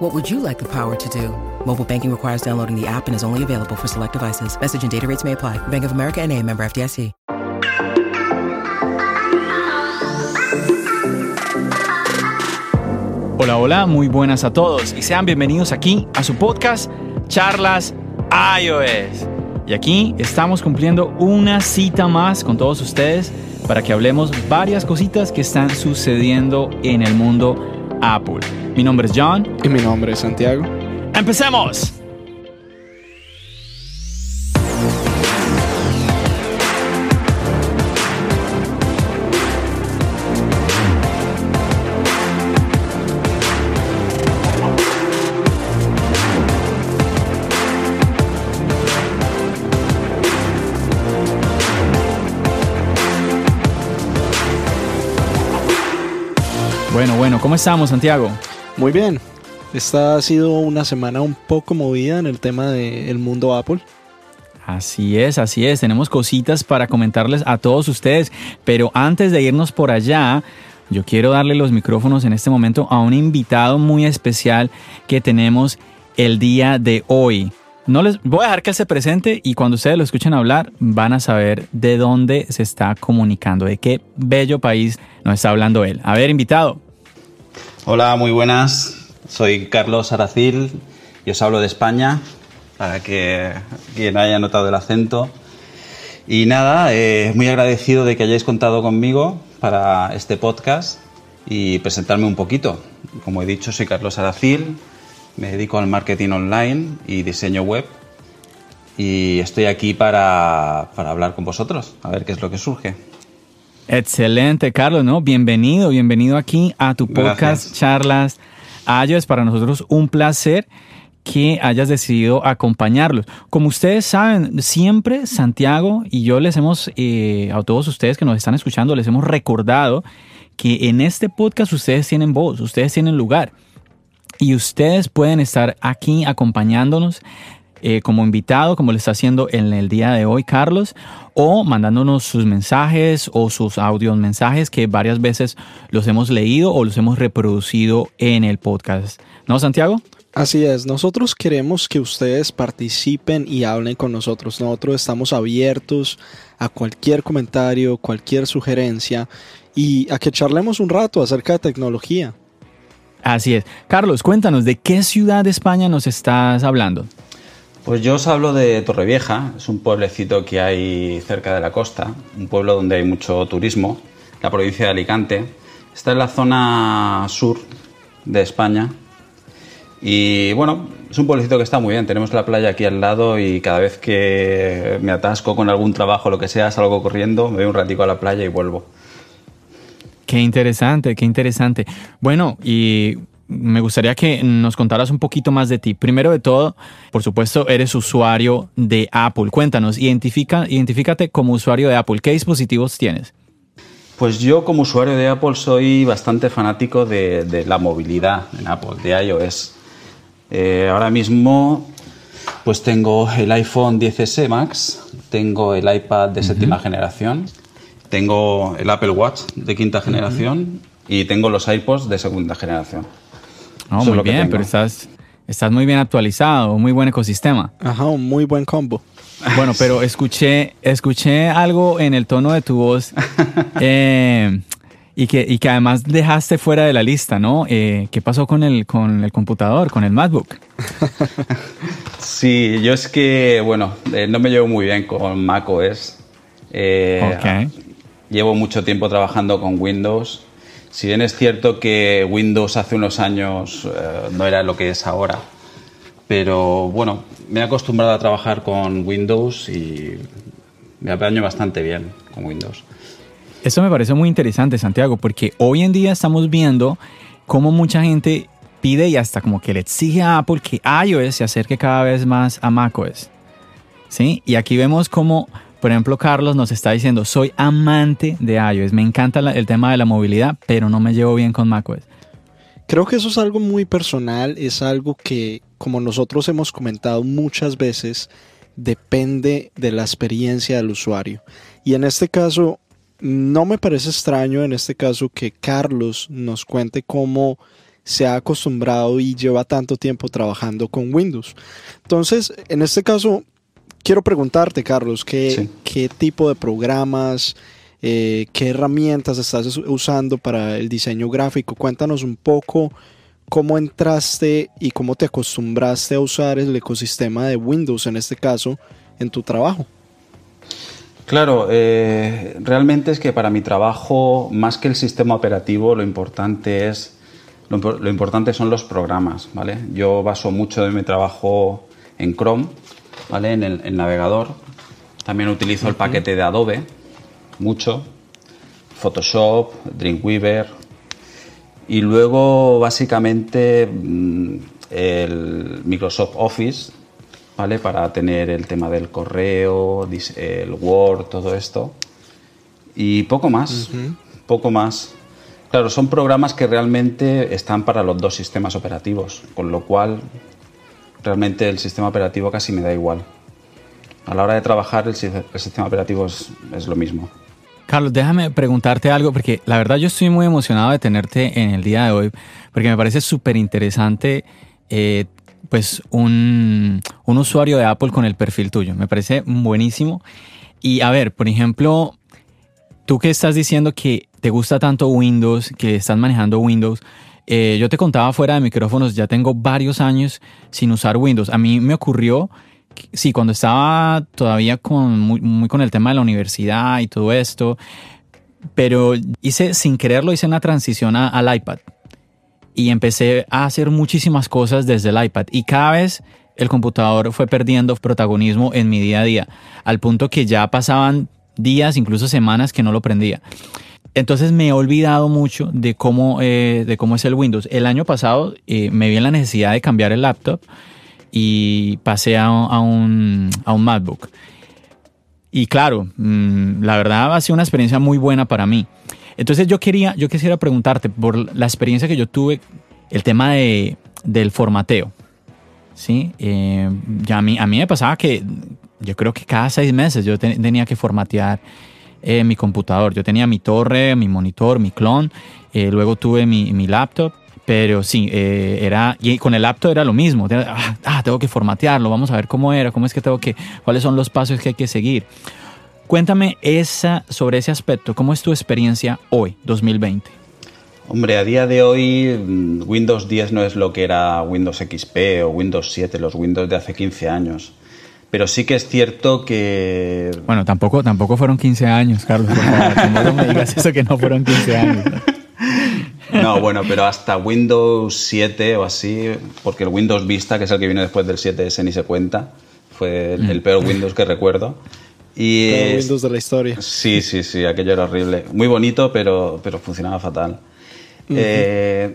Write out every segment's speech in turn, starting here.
What would you like the power to do? Mobile banking requires downloading the app and is only available for select devices. Message and data rates may apply. Bank of America and a member FDIC. Hola, hola, muy buenas a todos y sean bienvenidos aquí a su podcast Charlas iOS. Y aquí estamos cumpliendo una cita más con todos ustedes para que hablemos varias cositas que están sucediendo en el mundo Apple. Mi nombre es John. Y mi nombre es Santiago. ¡Empecemos! Bueno, ¿cómo estamos, Santiago? Muy bien. Esta ha sido una semana un poco movida en el tema del mundo Apple. Así es, así es. Tenemos cositas para comentarles a todos ustedes. Pero antes de irnos por allá, yo quiero darle los micrófonos en este momento a un invitado muy especial que tenemos el día de hoy. No les voy a dejar que se presente y cuando ustedes lo escuchen hablar van a saber de dónde se está comunicando, de qué bello país nos está hablando él. A ver, invitado. Hola, muy buenas. Soy Carlos Aracil y os hablo de España, para que quien haya notado el acento. Y nada, eh, muy agradecido de que hayáis contado conmigo para este podcast y presentarme un poquito. Como he dicho, soy Carlos Aracil, me dedico al marketing online y diseño web y estoy aquí para, para hablar con vosotros, a ver qué es lo que surge. Excelente, Carlos, ¿no? Bienvenido, bienvenido aquí a tu podcast Gracias. Charlas iOS. Es para nosotros un placer que hayas decidido acompañarlos. Como ustedes saben, siempre Santiago y yo les hemos, eh, a todos ustedes que nos están escuchando, les hemos recordado que en este podcast ustedes tienen voz, ustedes tienen lugar y ustedes pueden estar aquí acompañándonos eh, como invitado, como lo está haciendo en el día de hoy Carlos, o mandándonos sus mensajes o sus audios mensajes que varias veces los hemos leído o los hemos reproducido en el podcast. ¿No, Santiago? Así es, nosotros queremos que ustedes participen y hablen con nosotros. Nosotros estamos abiertos a cualquier comentario, cualquier sugerencia y a que charlemos un rato acerca de tecnología. Así es. Carlos, cuéntanos, ¿de qué ciudad de España nos estás hablando? Pues yo os hablo de Torrevieja, es un pueblecito que hay cerca de la costa, un pueblo donde hay mucho turismo, la provincia de Alicante. Está en la zona sur de España y bueno, es un pueblecito que está muy bien, tenemos la playa aquí al lado y cada vez que me atasco con algún trabajo lo que sea, salgo corriendo, me voy un ratico a la playa y vuelvo. Qué interesante, qué interesante. Bueno, y me gustaría que nos contaras un poquito más de ti. Primero de todo, por supuesto, eres usuario de Apple. Cuéntanos, identifica, identifícate como usuario de Apple. ¿Qué dispositivos tienes? Pues yo como usuario de Apple soy bastante fanático de, de la movilidad en Apple, de iOS. Eh, ahora mismo pues tengo el iPhone 10S Max, tengo el iPad de séptima generación, tengo el Apple Watch de quinta generación y tengo los iPods de segunda generación. No, Eso muy bien, pero estás, estás muy bien actualizado, muy buen ecosistema. Ajá, un muy buen combo. Bueno, pero escuché, escuché algo en el tono de tu voz eh, y, que, y que además dejaste fuera de la lista, ¿no? Eh, ¿Qué pasó con el, con el computador, con el MacBook? Sí, yo es que, bueno, eh, no me llevo muy bien con macOS. Eh, Ok. Llevo mucho tiempo trabajando con Windows. Si bien es cierto que Windows hace unos años eh, no era lo que es ahora, pero bueno, me he acostumbrado a trabajar con Windows y me apaño bastante bien con Windows. Eso me parece muy interesante, Santiago, porque hoy en día estamos viendo cómo mucha gente pide y hasta como que le exige a Apple que iOS se acerque cada vez más a macOS. ¿Sí? Y aquí vemos cómo Por ejemplo, Carlos nos está diciendo, soy amante de iOS, me encanta el tema de la movilidad, pero no me llevo bien con macOS. Creo que eso es algo muy personal, es algo que, como nosotros hemos comentado muchas veces, depende de la experiencia del usuario. Y en este caso, no me parece extraño en este caso que Carlos nos cuente cómo se ha acostumbrado y lleva tanto tiempo trabajando con Windows. Entonces, en este caso, quiero preguntarte, Carlos, ¿qué, qué tipo de programas, eh, qué herramientas estás usando para el diseño gráfico? Cuéntanos un poco cómo entraste y cómo te acostumbraste a usar el ecosistema de Windows, en este caso, en tu trabajo. Claro, eh, realmente es que para mi trabajo, más que el sistema operativo, lo importante es lo, importante son los programas, ¿vale? Yo baso mucho de mi trabajo en Chrome, ¿vale? En el, navegador. También utilizo el paquete de Adobe, mucho. Photoshop, Dreamweaver. Y luego, básicamente, mm, el Microsoft Office, ¿vale? Para tener el tema del correo, el Word, todo esto. Y poco más, poco más. Claro, son programas que realmente están para los dos sistemas operativos, con lo cual realmente el sistema operativo casi me da igual. A la hora de trabajar el, sistema operativo es, lo mismo. Carlos, déjame preguntarte algo, porque la verdad yo estoy muy emocionado de tenerte en el día de hoy, porque me parece súper interesante eh, pues un, un usuario de Apple con el perfil tuyo. Me parece buenísimo. Y a ver, por ejemplo, tú que estás diciendo que te gusta tanto Windows, que estás manejando Windows, eh, yo te contaba fuera de micrófonos, ya tengo varios años sin usar Windows. A mí me ocurrió, sí, cuando estaba todavía con, muy, con el tema de la universidad y todo esto, pero hice, sin quererlo, hice una transición al iPad y empecé a hacer muchísimas cosas desde el iPad y cada vez el computador fue perdiendo protagonismo en mi día a día, al punto que ya pasaban días, incluso semanas que no lo prendía. Entonces me he olvidado mucho de cómo, eh, de cómo es el Windows. El año pasado eh, me vi en la necesidad de cambiar el laptop y pasé a, un, a un MacBook. Y claro, mm, la verdad ha sido una experiencia muy buena para mí. Entonces yo quería, yo quisiera preguntarte por la experiencia que yo tuve, el tema de, del formateo. ¿sí? Eh, ya a, mí, a mí me pasaba que yo creo que cada seis meses yo tenía que formatear eh, mi computador. Yo tenía mi torre, mi monitor, mi clon, eh, luego tuve mi, mi, laptop, pero sí, eh, era, y con el laptop era lo mismo. Ah, ah, tengo que formatearlo, vamos a ver cómo era, cómo es que tengo que, cuáles son los pasos que hay que seguir. Cuéntame esa, sobre ese aspecto, ¿cómo es tu experiencia hoy, 2020? Hombre, a día de hoy mm, Windows 10 no es lo que era Windows XP o Windows 7, los Windows de hace 15 años. Pero sí que es cierto que... Bueno, tampoco, tampoco fueron 15 años, Carlos. no me digas eso que no fueron 15 años. ¿no? bueno, pero hasta Windows 7 o así, porque el Windows Vista, que es el que viene después del 7S, ni se cuenta. Fue el, mm. peor Windows que recuerdo. Y el Windows de la historia. Sí, sí, sí, aquello era horrible. Muy bonito, pero, pero funcionaba fatal. eh,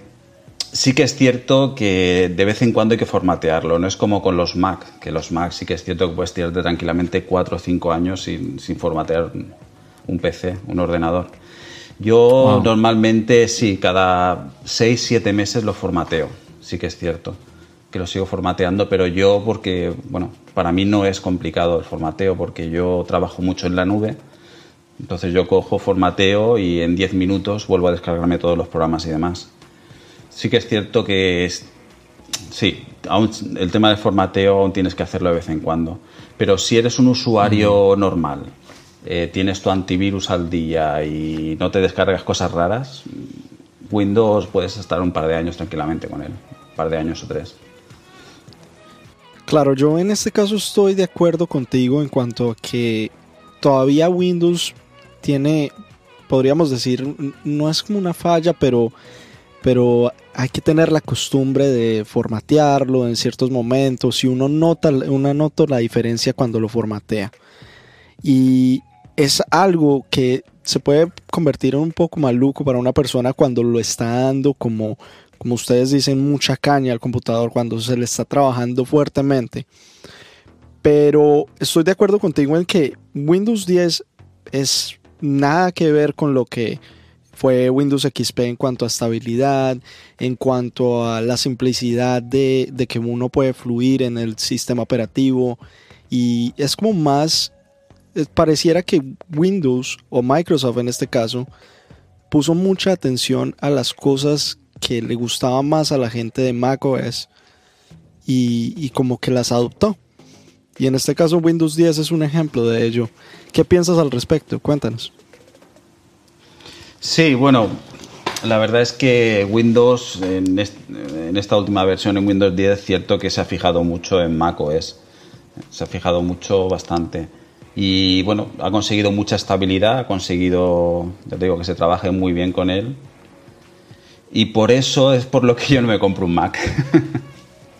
sí que es cierto que de vez en cuando hay que formatearlo, no es como con los Mac, que los Mac sí que es cierto que puedes tirarte tranquilamente 4 o 5 años sin, formatear un PC, un ordenador. Yo normalmente sí, cada 6, 7 meses lo formateo, sí que es cierto que lo sigo formateando, pero yo porque, bueno, para mí no es complicado el formateo porque yo trabajo mucho en la nube, entonces yo cojo, formateo y en 10 minutos vuelvo a descargarme todos los programas y demás sí que es cierto que es, sí, el tema del formateo aún tienes que hacerlo de vez en cuando. Pero si eres un usuario normal, eh, tienes tu antivirus al día y no te descargas cosas raras, Windows puedes estar un par de años tranquilamente con él, un par de años o tres. Claro, yo en este caso estoy de acuerdo contigo en cuanto a que todavía Windows tiene, podríamos decir, no es como una falla, pero pero hay que tener la costumbre de formatearlo en ciertos momentos y uno nota, uno nota la diferencia cuando lo formatea. Y es algo que se puede convertir en un poco maluco para una persona cuando lo está dando como, como ustedes dicen, mucha caña al computador, cuando se le está trabajando fuertemente. Pero estoy de acuerdo contigo en que Windows 10 es nada que ver con lo que fue Windows XP en cuanto a estabilidad, en cuanto a la simplicidad de, que uno puede fluir en el sistema operativo. Y es como más, eh, pareciera que Windows o Microsoft en este caso puso mucha atención a las cosas que le gustaban más a la gente de macOS y, y como que las adoptó. Y en este caso Windows 10 es un ejemplo de ello. ¿Qué piensas al respecto? Cuéntanos. Sí, bueno, la verdad es que Windows, en, en, esta última versión, en Windows 10, es cierto que se ha fijado mucho en macOS. Se ha fijado mucho, bastante. Y bueno, ha conseguido mucha estabilidad, ha conseguido, te digo, que se trabaje muy bien con él. Y por eso es por lo que yo no me compro un Mac.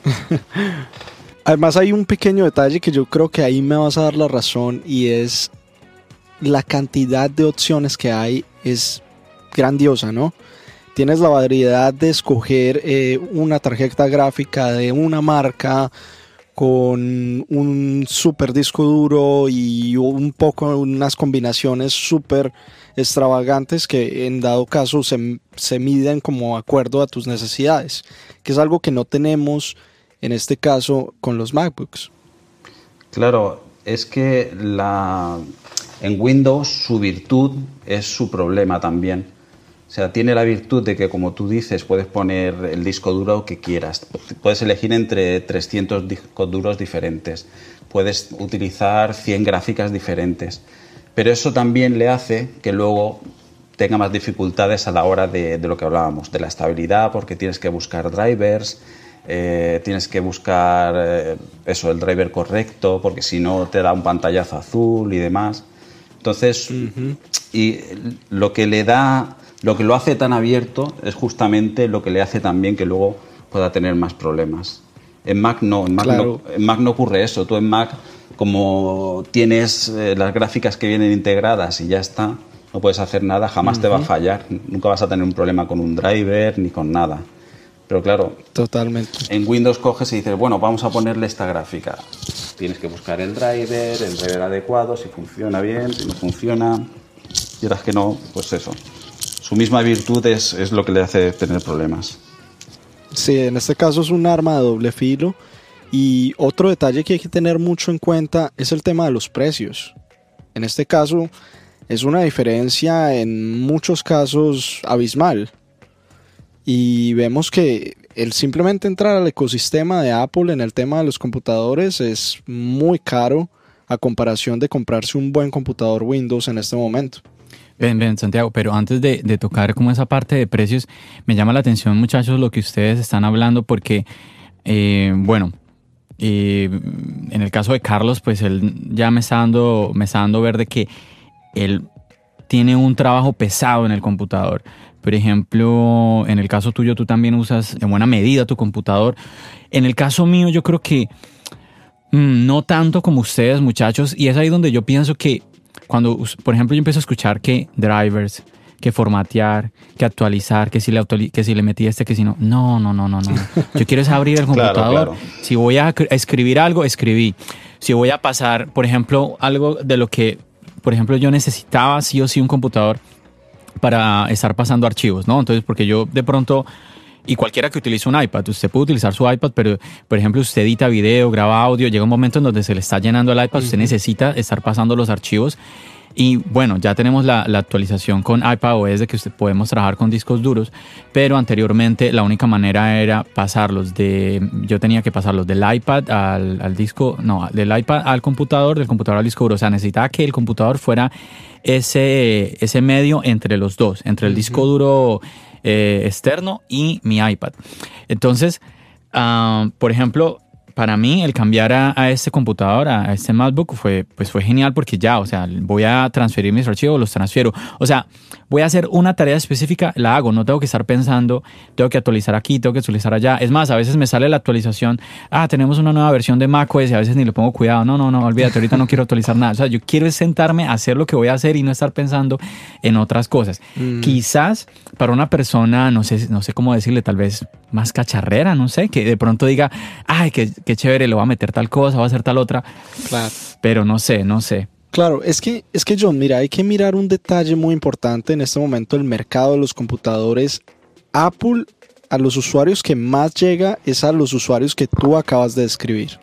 Además hay un pequeño detalle que yo creo que ahí me vas a dar la razón y es la cantidad de opciones que hay es grandiosa, ¿no? Tienes la variedad de escoger eh, una tarjeta gráfica de una marca, con un super disco duro y un poco unas combinaciones súper extravagantes que en dado caso se, se, miden como acuerdo a tus necesidades, que es algo que no tenemos en este caso con los MacBooks. Claro, es que la, en Windows su virtud es su problema también. O sea, tiene la virtud de que, como tú dices, puedes poner el disco duro que quieras. Puedes elegir entre 300 discos duros diferentes. Puedes utilizar 100 gráficas diferentes. Pero eso también le hace que luego tenga más dificultades a la hora de, de lo que hablábamos, de la estabilidad, porque tienes que buscar drivers, eh, tienes que buscar eh, eso, el driver correcto, porque si no te da un pantallazo azul y demás. Entonces, y lo que le da lo que lo hace tan abierto es justamente lo que le hace también que luego pueda tener más problemas. En Mac no, en Mac, no, ocurre eso. Tú en Mac, como tienes eh, las gráficas que vienen integradas y ya está, no puedes hacer nada, jamás te va a fallar. Nunca vas a tener un problema con un driver ni con nada. Pero claro, totalmente. En Windows coges y dices, bueno, vamos a ponerle esta gráfica. Tienes que buscar el driver, el driver adecuado, si funciona bien, si no funciona. Quieras que no, pues eso su misma virtud es, es lo que le hace tener problemas. Sí, en este caso es un arma de doble filo. Y otro detalle que hay que tener mucho en cuenta es el tema de los precios. En este caso es una diferencia en muchos casos abismal. Y vemos que el simplemente entrar al ecosistema de Apple en el tema de los computadores es muy caro a comparación de comprarse un buen computador Windows en este momento. Ven, Santiago, pero antes de, tocar como esa parte de precios, me llama la atención, muchachos, lo que ustedes están hablando, porque, eh, bueno, eh, en el caso de Carlos, pues él ya me está dando, me está dando ver de que él tiene un trabajo pesado en el computador. Por ejemplo, en el caso tuyo, tú también usas en buena medida tu computador. En el caso mío, yo creo que mm, no tanto como ustedes, muchachos, y es ahí donde yo pienso que cuando, por ejemplo, yo empiezo a escuchar que drivers, que formatear, que actualizar, que si le, que si le metí este, que si no. No, no, no, no, no. Yo quiero es abrir el computador. Si voy a escribir algo, escribí. Si voy a pasar, por ejemplo, algo de lo que, por ejemplo, yo necesitaba sí o sí un computador para estar pasando archivos, ¿no? Entonces, porque yo de pronto y cualquiera que utilice un iPad, usted puede utilizar su iPad, pero por ejemplo usted edita video, graba audio, llega un momento en donde se le está llenando el iPad, usted necesita estar pasando los archivos. Y bueno, ya tenemos la, actualización con iPadOS de que usted podemos trabajar con discos duros, pero anteriormente la única manera era pasarlos de, yo tenía que pasarlos del iPad al, al disco, no, del iPad al computador, del computador al disco duro. O sea, necesitaba que el computador fuera ese, ese medio entre los dos, entre el disco duro eh, externo y mi iPad. Entonces, ah, por ejemplo, para mí el cambiar a, este computador, a, este MacBook, fue, pues fue genial porque ya, o sea, voy a transferir mis archivos, los transfiero. O sea, voy a hacer una tarea específica, la hago, no tengo que estar pensando, tengo que actualizar aquí, tengo que actualizar allá. Es más, a veces me sale la actualización, ah, tenemos una nueva versión de macOS y a veces ni le pongo cuidado, no, no, no, olvídate, ahorita no quiero actualizar nada. O sea, yo quiero sentarme a hacer lo que voy a hacer y no estar pensando en otras cosas. Mm. Quizás para una persona, no sé, no sé cómo decirle, tal vez más cacharrera, no sé, que de pronto diga, ay, que qué chévere, le voy a meter tal cosa, voy a hacer tal otra. Claro. Pero no sé, no sé. Claro, es que, es que John, mira, hay que mirar un detalle muy importante en este momento el mercado de los computadores. Apple a los usuarios que más llega es a los usuarios que tú acabas de describir.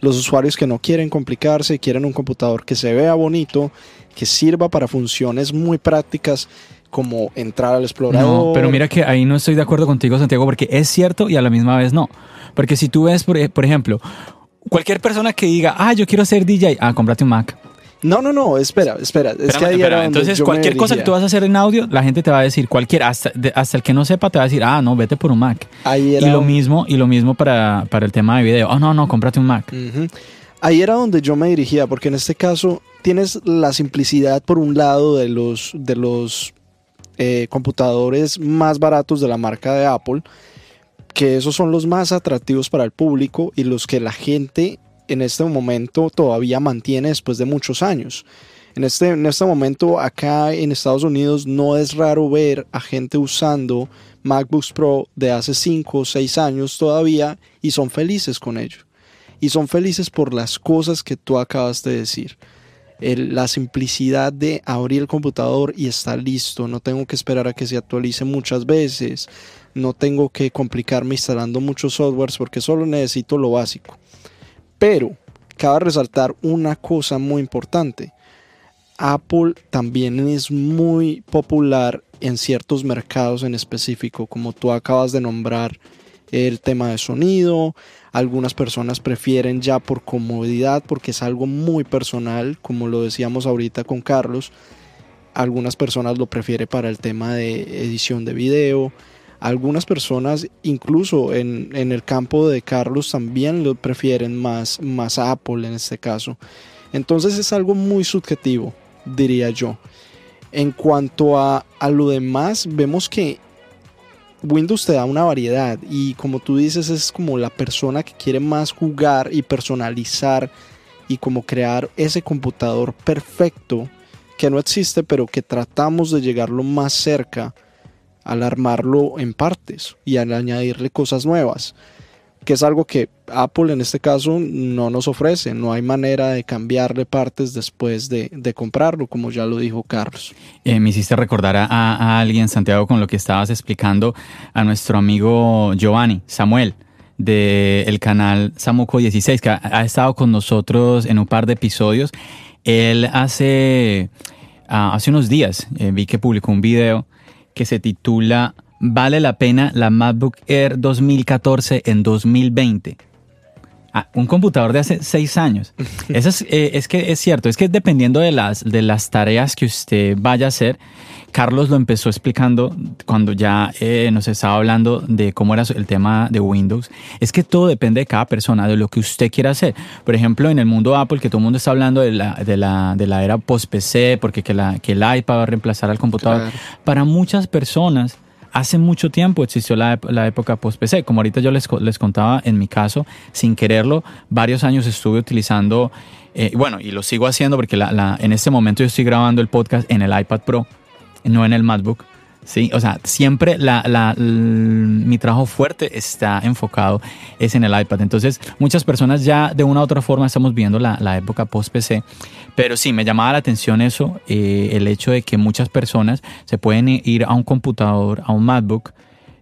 Los usuarios que no quieren complicarse, quieren un computador que se vea bonito, que sirva para funciones muy prácticas como entrar al explorador. No, pero mira que ahí no estoy de acuerdo contigo, Santiago, porque es cierto y a la misma vez no. Porque si tú ves, por, por ejemplo, cualquier persona que diga, ah, yo quiero ser DJ, ah, cómprate un Mac. No, no, no, espera, espera. es que ahí espera, era Entonces, cualquier cosa que tú vas a hacer en audio, la gente te va a decir, cualquiera, hasta, de- hasta el que no sepa te va a decir, ah, no, vete por un Mac. Ahí era Y lo un- mismo, y lo mismo para, para el tema de video. Oh, no, no, cómprate un Mac. Ahí era donde yo me dirigía, porque en este caso tienes la simplicidad por un lado de los, de los eh, computadores más baratos de la marca de Apple, que esos son los más atractivos para el público y los que la gente en este momento todavía mantiene después de muchos años. En este, en este momento acá en Estados Unidos no es raro ver a gente usando MacBooks Pro de hace 5 o 6 años todavía y son felices con ello. Y son felices por las cosas que tú acabas de decir. El- la simplicidad de abrir el computador y está listo. No tengo que esperar a que se actualice muchas veces. No tengo que complicarme instalando muchos softwares porque solo necesito lo básico. Pero cabe resaltar una cosa muy importante. Apple también es muy popular en ciertos mercados en específico, como tú acabas de nombrar el tema de sonido. Algunas personas prefieren ya por comodidad, porque es algo muy personal, como lo decíamos ahorita con Carlos. Algunas personas lo prefieren para el tema de edición de video. Algunas personas, incluso en, en el campo de Carlos, también lo prefieren más, más a Apple en este caso. Entonces es algo muy subjetivo, diría yo. En cuanto a, a lo demás, vemos que Windows te da una variedad y como tú dices es como la persona que quiere más jugar y personalizar y como crear ese computador perfecto que no existe pero que tratamos de llegarlo más cerca al armarlo en partes y al añadirle cosas nuevas que es algo que Apple en este caso no nos ofrece, no hay manera de cambiarle partes después de, de comprarlo, como ya lo dijo Carlos. Eh, me hiciste recordar a, alguien, Santiago, con lo que estabas explicando a nuestro amigo Giovanni, Samuel, del canal Samuco 16, que ha, ha estado con nosotros en un par de episodios. Él hace, ah, hace unos días eh, vi que publicó un video que se titula ¿Vale la pena la MacBook Air 2014 en 2020? Ah, un computador de hace seis años. Eso es, eh, es que es cierto, es que dependiendo de las, de las tareas que usted vaya a hacer, Carlos lo empezó explicando cuando ya eh, nos estaba hablando de cómo era el tema de Windows. Es que todo depende de cada persona, de lo que usted quiera hacer. Por ejemplo, en el mundo Apple, que todo el mundo está hablando de la, de la, de la era post-PC, porque que, la, que el iPad va a reemplazar al computador. Claro. Para muchas personas, hace mucho tiempo existió la, la época post-PC. Como ahorita yo les, les contaba, en mi caso, sin quererlo, varios años estuve utilizando, eh, bueno, y lo sigo haciendo porque la- la- en este momento yo estoy grabando el podcast en el iPad Pro, no en el MacBook. Sí, o sea, siempre la, la- mi trabajo fuerte está enfocado es en el iPad. Entonces, muchas personas ya de una u otra forma estamos viendo la, la época post-PC. Pero sí, me llamaba la atención eso, eh, el hecho de que muchas personas se pueden ir a un computador, a un MacBook,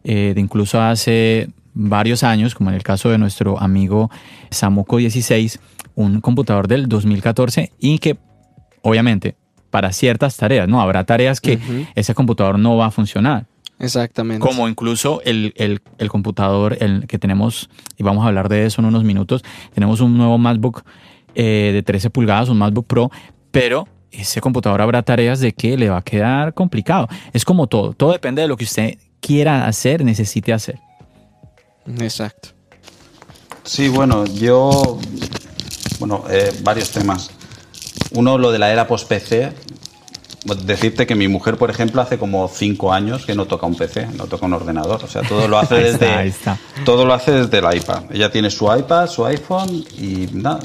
eh, de incluso hace varios años, como en el caso de nuestro amigo Samuco 16, un computador del 2014 y que obviamente para ciertas tareas, ¿no? Habrá tareas que ese computador no va a funcionar. Exactamente. Como incluso el, el- el computador el que tenemos, y vamos a hablar de eso en unos minutos, tenemos un nuevo MacBook eh, de 13 pulgadas, un MacBook Pro, pero ese computador habrá tareas de que le va a quedar complicado. Es como todo, todo depende de lo que usted quiera hacer, necesite hacer. Exacto. Sí, bueno, yo. Bueno, eh, varios temas. Uno, lo de la era post-PC. Decirte que mi mujer, por ejemplo, hace como cinco años que no toca un PC, no toca un ordenador. O sea, todo lo hace Ahí desde. está, ahí está. Todo lo hace desde el iPad. Ella tiene su iPad, su iPhone y nada,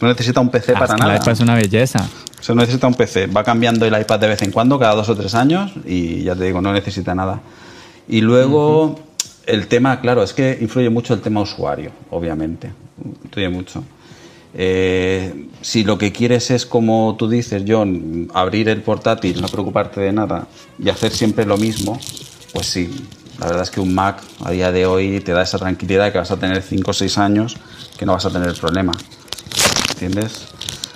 no necesita un PC Ah, para es que nada. la iPad es una belleza. O sea, no necesita un PC. Va cambiando el iPad de vez en cuando, cada dos o tres años, y ya te digo, no necesita nada. Y luego, el tema, claro, es que influye mucho el tema usuario, obviamente. Influye mucho. Eh, si lo que quieres es, como tú dices, John, abrir el portátil, no preocuparte de nada y hacer siempre lo mismo, pues sí. La verdad es que un Mac a día de hoy te da esa tranquilidad de que vas a tener 5 o 6 años que no vas a tener problema. ¿Entiendes?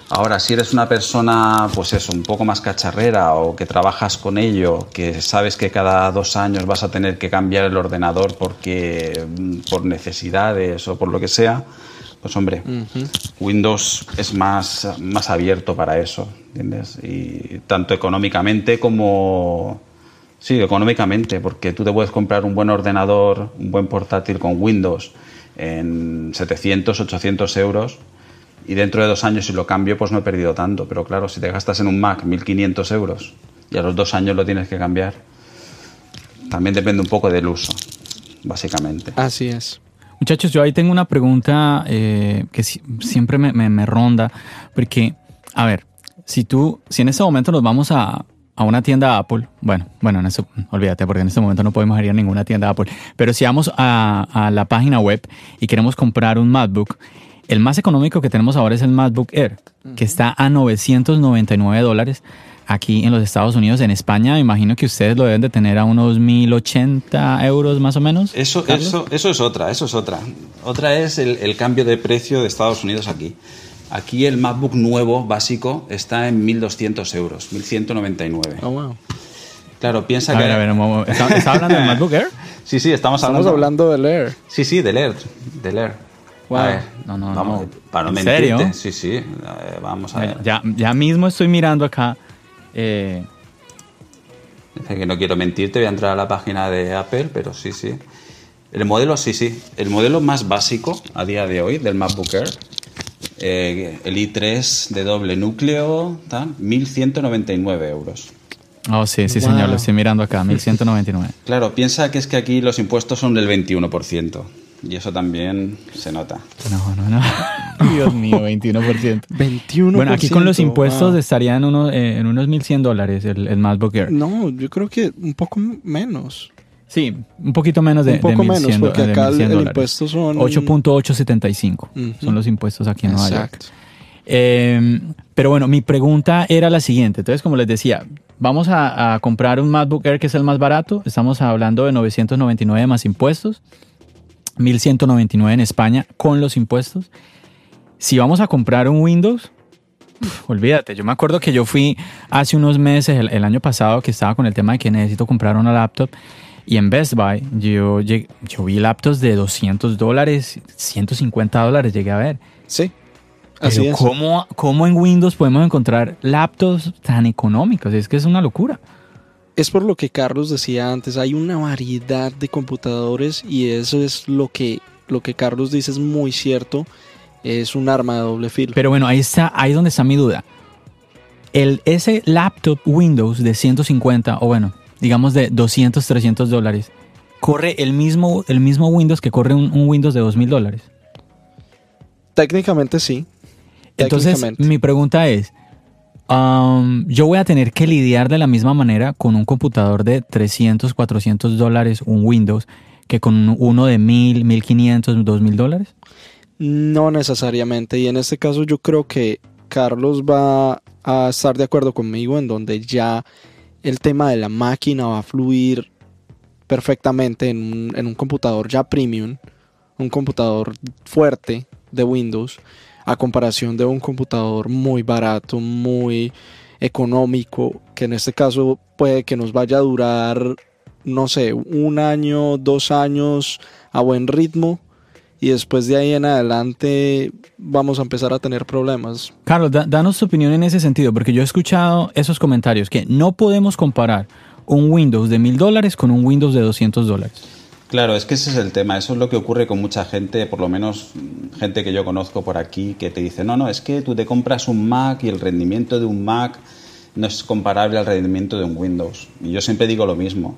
Ahora, si eres una persona, pues eso, un poco más cacharrera o que trabajas con ello, que sabes que cada dos años vas a tener que cambiar el ordenador porque mm, por necesidades o por lo que sea, pues hombre, Windows es más, más abierto para eso, ¿entiendes? Y tanto económicamente como... Sí, económicamente, porque tú te puedes comprar un buen ordenador, un buen portátil con Windows en 700, 800 euros y dentro de dos años si lo cambio pues no he perdido tanto, pero claro, si te gastas en un Mac 1.500 euros y a los dos años lo tienes que cambiar, también depende un poco del uso, básicamente. Así es. Muchachos, yo ahí tengo una pregunta eh, que siempre me, me, ronda, porque, a ver, si tú, si en este momento nos vamos a, a una tienda Apple, bueno, bueno, en eso, olvídate, porque en este momento no podemos ir a ninguna tienda Apple, pero si vamos a, a la página web y queremos comprar un MacBook, el más económico que tenemos ahora es el MacBook Air, que está a 999 dólares aquí en los Estados Unidos. En España, me imagino que ustedes lo deben de tener a unos 1080 euros más o menos. Eso, eso, eso es otra, eso es otra. Otra es el, cambio de precio de Estados Unidos aquí. Aquí el MacBook nuevo, básico, está en 1200 euros, 1199. Oh, wow. Claro, piensa que. Ver, a ver, ¿está, hablando del MacBook Air? Sí, sí, estamos hablando. Estamos hablando del Air. Sí, sí, del Air. Del Air. Wow. no, no, vamos, no. Para no ¿En mentirte. serio? Sí, sí. vamos a ver. Ya, ya mismo estoy mirando acá. Eh... Dice que no quiero mentirte, voy a entrar a la página de Apple, pero sí, sí. El modelo, sí, sí. El modelo más básico a día de hoy del MacBook Air, eh, el i3 de doble núcleo, tal, 1.199 euros. Oh, sí, sí, señor, lo estoy mirando acá, 1.199. Claro, piensa que es que aquí los impuestos son del 21%. Y eso también se nota. No, no, no. Dios mío, 21%. 21%. Bueno, aquí con los impuestos estarían uno, eh, en unos 1.100 dólares el, el MacBook Air. No, yo creo que un poco menos. Sí, un poquito menos de Un poco de 1100 menos, porque de acá el, 1100 el impuesto son... 8.875 Ujú. son los impuestos aquí en Nueva York. Exacto. Eh, pero bueno, mi pregunta era la siguiente. Entonces, como les decía, vamos a, a comprar un MacBook Air que es el más barato. Estamos hablando de 999 más impuestos. 1199 en España con los impuestos. Si vamos a comprar un Windows, olvídate. Yo me acuerdo que yo fui hace unos meses, el, el año pasado, que estaba con el tema de que necesito comprar una laptop. Y en Best Buy yo, yo vi laptops de 200 dólares, 150 dólares llegué a ver. Sí, así Pero es. ¿cómo, ¿cómo en Windows podemos encontrar laptops tan económicos? Es que es una locura. Es por lo que Carlos decía antes, hay una variedad de computadores y eso es lo que, lo que Carlos dice es muy cierto, es un arma de doble filo. Pero bueno, ahí está, ahí es donde está mi duda. El, ese laptop Windows de 150, o bueno, digamos de 200, 300 dólares, corre el mismo, el mismo Windows que corre un, un Windows de 2000 dólares. Técnicamente sí. Entonces, mi pregunta es, yo voy a tener que lidiar de la misma manera con un computador de 300, 400 dólares, un Windows, que con uno de 1000, 1500, 2000 dólares. No necesariamente. Y en este caso yo creo que Carlos va a estar de acuerdo conmigo en donde ya el tema de la máquina va a fluir perfectamente en un, en un computador ya premium, un computador fuerte de Windows, a comparación de un computador muy barato, muy económico, que en este caso puede que nos vaya a durar, no sé, un año, dos años a buen ritmo y después de ahí en adelante vamos a empezar a tener problemas. Carlos, da- danos tu opinión en ese sentido, porque yo he escuchado esos comentarios que no podemos comparar un Windows de 1000 dólares con un Windows de 200 dólares. Claro, es que ese es el tema. Eso es lo que ocurre con mucha gente, por lo menos mm, gente que yo conozco por aquí, que te dice, no, no, es que tú te compras un Mac y el rendimiento de un Mac no es comparable al rendimiento de un Windows. Y yo siempre digo lo mismo.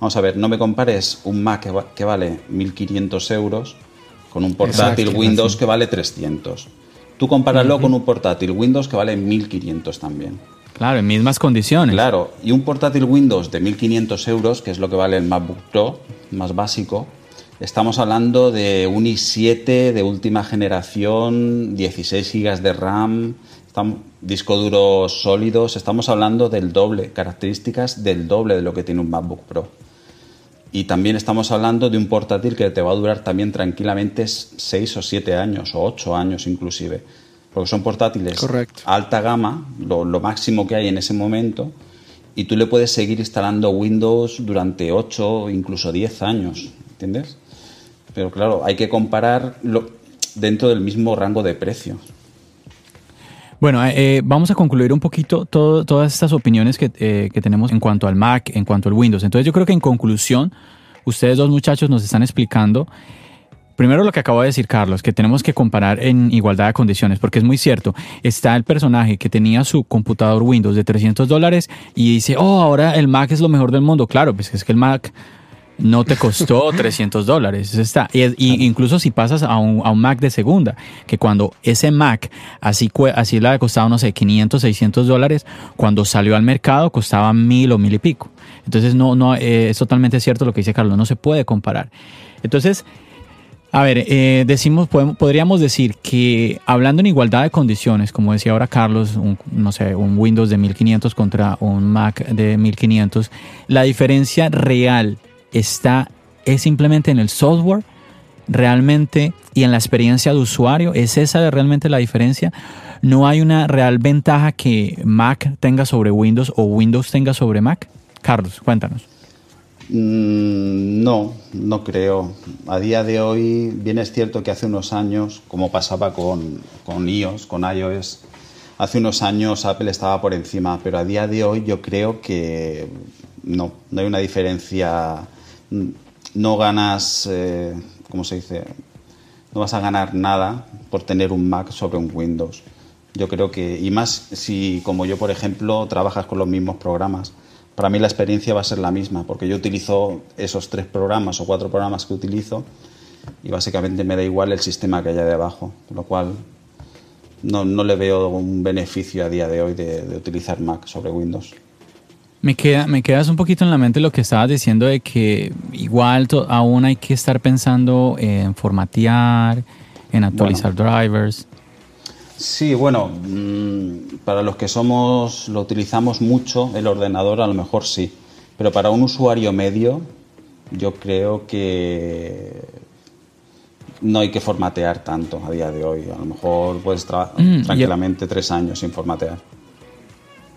Vamos a ver, no me compares un Mac que, va- que vale 1.500 euros con un portátil Exacto, Windows que vale 300. Tú compáralo con un portátil Windows que vale 1.500 también. Claro, en mismas condiciones. Claro, y un portátil Windows de 1500 euros, que es lo que vale el MacBook Pro, más básico, Estamos hablando de un i7 de última generación, 16 GB de RAM, disco duros sólidos, estamos hablando del doble, características del doble de lo que tiene un MacBook Pro. Y también estamos hablando de un portátil que te va a durar también tranquilamente 6 o 7 años, o 8 años inclusive. Porque son portátiles alta gama, lo, lo, máximo que hay en ese momento, y tú le puedes seguir instalando Windows durante 8 o incluso 10 años, ¿entiendes? Pero claro, hay que compararlo dentro del mismo rango de precios. Bueno, eh, eh, vamos a concluir un poquito todas estas opiniones eh, que, tenemos en cuanto al Mac, en cuanto al Windows. Entonces yo creo que en conclusión, ustedes dos muchachos nos están explicando, primero lo que acabo de decir Carlos, que tenemos que comparar en igualdad de condiciones, porque es muy cierto, está el personaje que tenía su computador Windows de 300 dólares y dice, oh, ahora el Mac es lo mejor del mundo. Claro, pues es que el Mac no te costó 300 dólares. Está. Y, incluso si pasas a un, Mac de segunda, que cuando ese Mac así, así le ha costado, no sé, 500, 600 dólares, cuando salió al mercado costaba mil o mil y pico. Entonces, no, no, eh, es totalmente cierto lo que dice Carlos, no se puede comparar. Entonces, a ver, eh, decimos, podríamos decir que hablando en igualdad de condiciones, como decía ahora Carlos, no sé, un Windows de 1500 contra un Mac de 1500, la diferencia real está es simplemente en el software realmente y en la experiencia de usuario. ¿Es esa realmente la diferencia? ¿No hay una real ventaja que Mac tenga sobre Windows o Windows tenga sobre Mac? Carlos, cuéntanos. Mm, no, no creo. A día de hoy, bien es cierto que hace unos años, como pasaba con, con iOS, con iOS, hace unos años Apple estaba por encima, pero a día de hoy yo creo que no, no hay una diferencia no ganas, eh, ¿cómo se dice? No vas a ganar nada por tener un Mac sobre un Windows. Yo creo que, y más si como yo, por ejemplo, trabajas con los mismos programas, para mí la experiencia va a ser la misma, porque yo utilizo esos tres programas o cuatro programas que utilizo y básicamente me da igual el sistema que haya debajo, lo cual no, le veo un beneficio a día de hoy de utilizar Mac sobre Windows. Me, queda, me quedas un poquito en la mente lo que estabas diciendo de que igual aún hay que estar pensando en formatear, en actualizar drivers. Sí, bueno, mm, para los que somos, lo utilizamos mucho, el ordenador a lo mejor sí, pero para un usuario medio yo creo que no hay que formatear tanto a día de hoy. A lo mejor puedes mm, tranquilamente tres años sin formatear.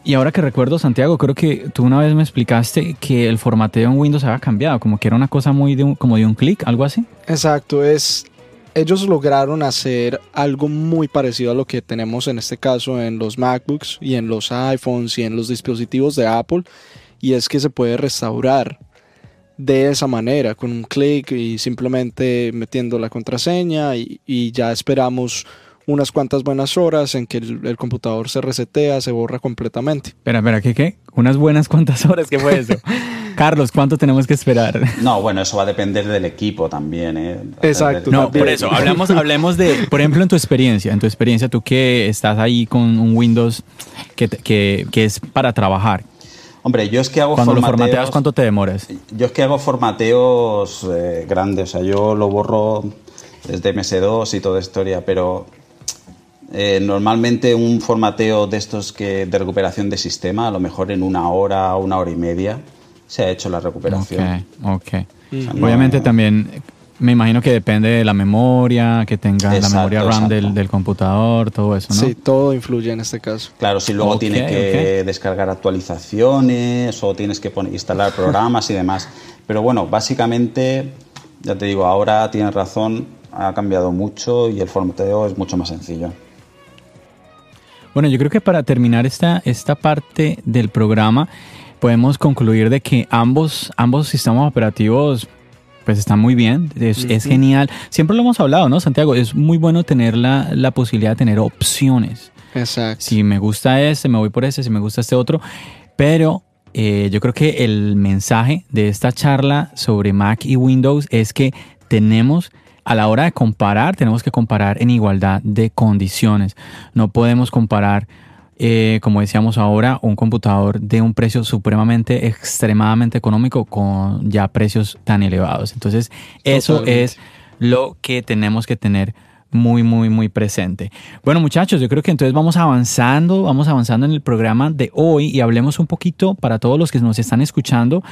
Y ahora que recuerdo, Santiago, creo que tú una vez me explicaste que el formateo en Windows había cambiado, como que era una cosa muy de un, como de un clic, algo así. Exacto, es ellos lograron hacer algo muy parecido a lo que tenemos en este caso en los MacBooks y en los iPhones y en los dispositivos de Apple, y es que se puede restaurar de esa manera, con un clic y simplemente metiendo la contraseña y, y ya esperamos unas cuantas buenas horas en que el, computador se resetea, se borra completamente. Espera, espera, ¿qué qué? ¿Unas buenas cuantas horas? ¿Qué fue eso? Carlos, ¿cuánto tenemos que esperar? No, bueno, eso va a depender del equipo también, ¿eh? Exacto. No, por eso, hablamos, hablemos de, por ejemplo, en tu experiencia, en tu experiencia, tú que estás ahí con un Windows que, que, que es para trabajar. Hombre, yo es que hago Cuando lo formateas, ¿cuánto te demoras? Yo es que hago formateos eh, grandes, o sea, yo lo borro desde MS2 y toda historia, pero eh, normalmente un formateo de estos que de recuperación de sistema, a lo mejor en una hora o una hora y media, se ha hecho la recuperación. Ok, Obviamente también me imagino que depende de la memoria, que tenga la memoria RAM del, computador, todo eso, ¿no? Sí, todo influye en este caso. Claro, si luego tienes que descargar actualizaciones o tienes que instalar programas y demás. Pero bueno, básicamente, ya te digo, ahora tienes razón, ha cambiado mucho y el formateo es mucho más sencillo. Bueno, yo creo que para terminar esta, esta parte del programa, podemos concluir de que ambos, ambos sistemas operativos pues están muy bien, es, genial. Siempre lo hemos hablado, ¿no, Santiago? Es muy bueno tener la, la, posibilidad de tener opciones. Exacto. Si me gusta este, me voy por ese, si me gusta este otro. Pero eh, yo creo que el mensaje de esta charla sobre Mac y Windows es que tenemos a la hora de comparar, tenemos que comparar en igualdad de condiciones. No podemos comparar eh, como decíamos ahora, un computador de un precio supremamente, extremadamente económico con ya precios tan elevados. Entonces, eso Totalmente. es lo que tenemos que tener muy, muy, muy presente. Bueno, muchachos, yo creo que entonces vamos avanzando, vamos avanzando en el programa de hoy y hablemos un poquito para todos los que nos están escuchando,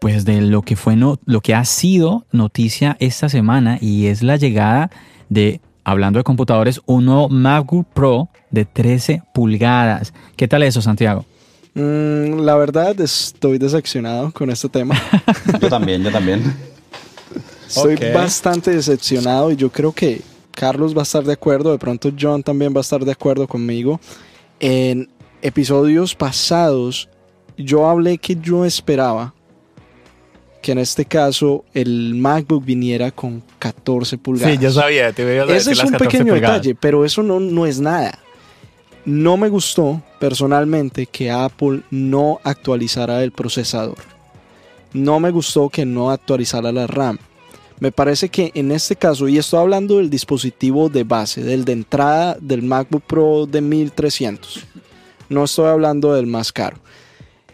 pues de lo que fue, no, lo que ha sido noticia esta semana y es la llegada de, hablando de computadores, un nuevo MacBook Pro de 13 pulgadas. ¿Qué tal eso, Santiago? Mm, la verdad, estoy decepcionado con este tema. Yo también, yo también. Estoy Ok. bastante decepcionado y yo creo que Carlos va a estar de acuerdo, de pronto John también va a estar de acuerdo conmigo. En episodios pasados yo hablé que yo esperaba que en este caso el MacBook viniera con 14 pulgadas. sabía, te veía Ese es un pequeño detalle, pero eso no, no es nada. No me gustó personalmente que Apple no actualizara el procesador. No me gustó que no actualizara la RAM. Me parece que en este caso, y estoy hablando del dispositivo de base, del de entrada del MacBook Pro de 1300. No estoy hablando del más caro.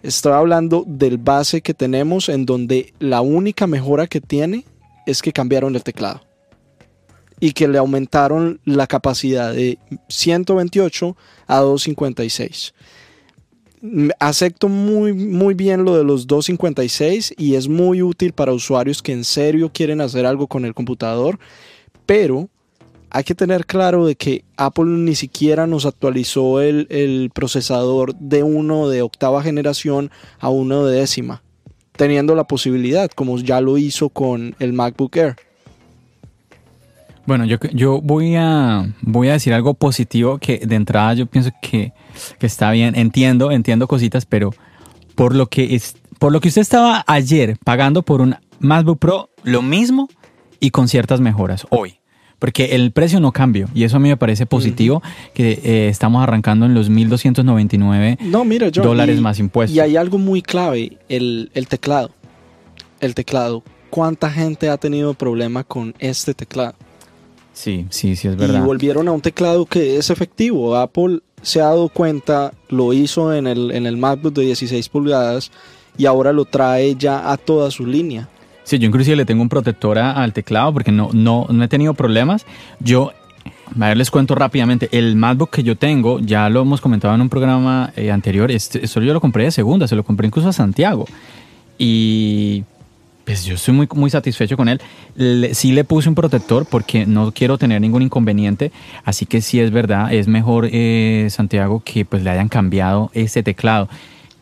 Estoy hablando del base que tenemos en donde la única mejora que tiene es que cambiaron el teclado y que le aumentaron la capacidad de 128 a 256. Mm, Acepto muy, muy bien lo de los 256 y es muy útil para usuarios que en serio quieren hacer algo con el computador, pero hay que tener claro de que Apple ni siquiera nos actualizó el, el procesador de uno de octava generación a uno de décima, teniendo la posibilidad, como ya lo hizo con el MacBook Air. Bueno, yo, yo voy, a, voy a decir algo positivo que de entrada yo pienso que, que está bien. Entiendo, entiendo cositas, pero por lo, que es, por lo que usted estaba ayer pagando por un MacBook Pro, lo mismo y con ciertas mejoras hoy. Porque el precio no cambió y eso a mí me parece positivo que eh, estamos arrancando en los 1.299 No, mira, John, dólares y- más impuestos. Y hay algo muy clave, el, el teclado. El teclado. ¿Cuánta gente ha tenido problema con este teclado? Sí, sí, sí, es Y verdad. volvieron a un teclado que es efectivo. Apple se ha dado cuenta, lo hizo en el, en el MacBook de 16 pulgadas y ahora lo trae ya a toda su línea. Sí, yo inclusive le tengo un protector al teclado porque no, no, no he tenido problemas. Yo, a ver, les cuento rápidamente. El MacBook que yo tengo, ya lo hemos comentado en un programa eh, anterior, este, esto yo lo compré de segunda, se lo compré incluso a Santiago. Y pues yo estoy muy, muy satisfecho con él. Le- sí le puse un protector porque no quiero tener ningún inconveniente. Así que sí es verdad, es mejor, eh, Santiago, que pues le hayan cambiado ese teclado.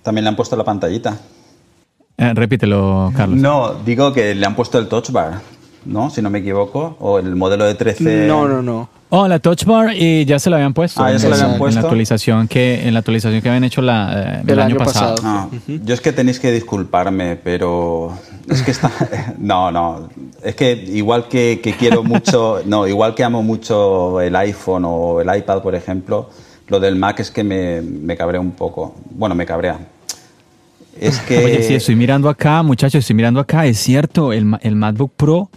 También le han puesto la pantallita. Eh, repítelo, Carlos. No, digo que le han puesto el touch bar, ¿no? Si no me equivoco. O el modelo de 13. No, no, no. Oh, la Touch Bar y ya se la habían puesto. Ah, ya se la habían En puesto. la actualización que, en la actualización que habían hecho la, eh, el, El año, año pasado. pasado. Ah, Yo es que tenéis que disculparme, pero es que está... No, no. Es que igual que, que quiero mucho... No, igual que amo mucho el iPhone o el iPad, por ejemplo, lo del Mac es que me, me cabrea un poco. Bueno, me cabrea. Es que... Oye, sí, estoy mirando acá, muchachos, estoy mirando acá, es cierto, el, el MacBook Pro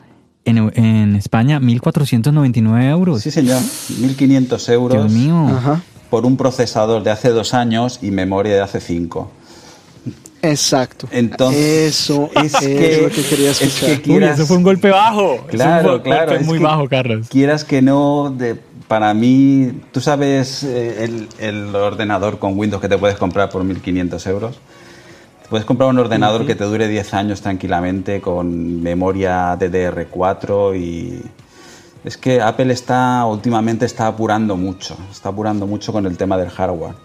en, en España, 1.499 euros. Sí, señor. 1.500 euros Dios mío. Ajá. por un procesador de hace dos años y memoria de hace cinco. Exacto. Entonces, Eso es es, que- lo que quería es que escuchar. Uy, eso fue un golpe bajo. Claro, claro. golpe es muy que bajo, Carlos. Quieras que no, de, para mí, tú sabes eh, el, el ordenador con Windows que te puedes comprar por 1.500 euros. Puedes comprar un ordenador que te dure 10 años tranquilamente con memoria DDR4 y... Es que Apple está últimamente está apurando mucho, está apurando mucho con el tema del hardware.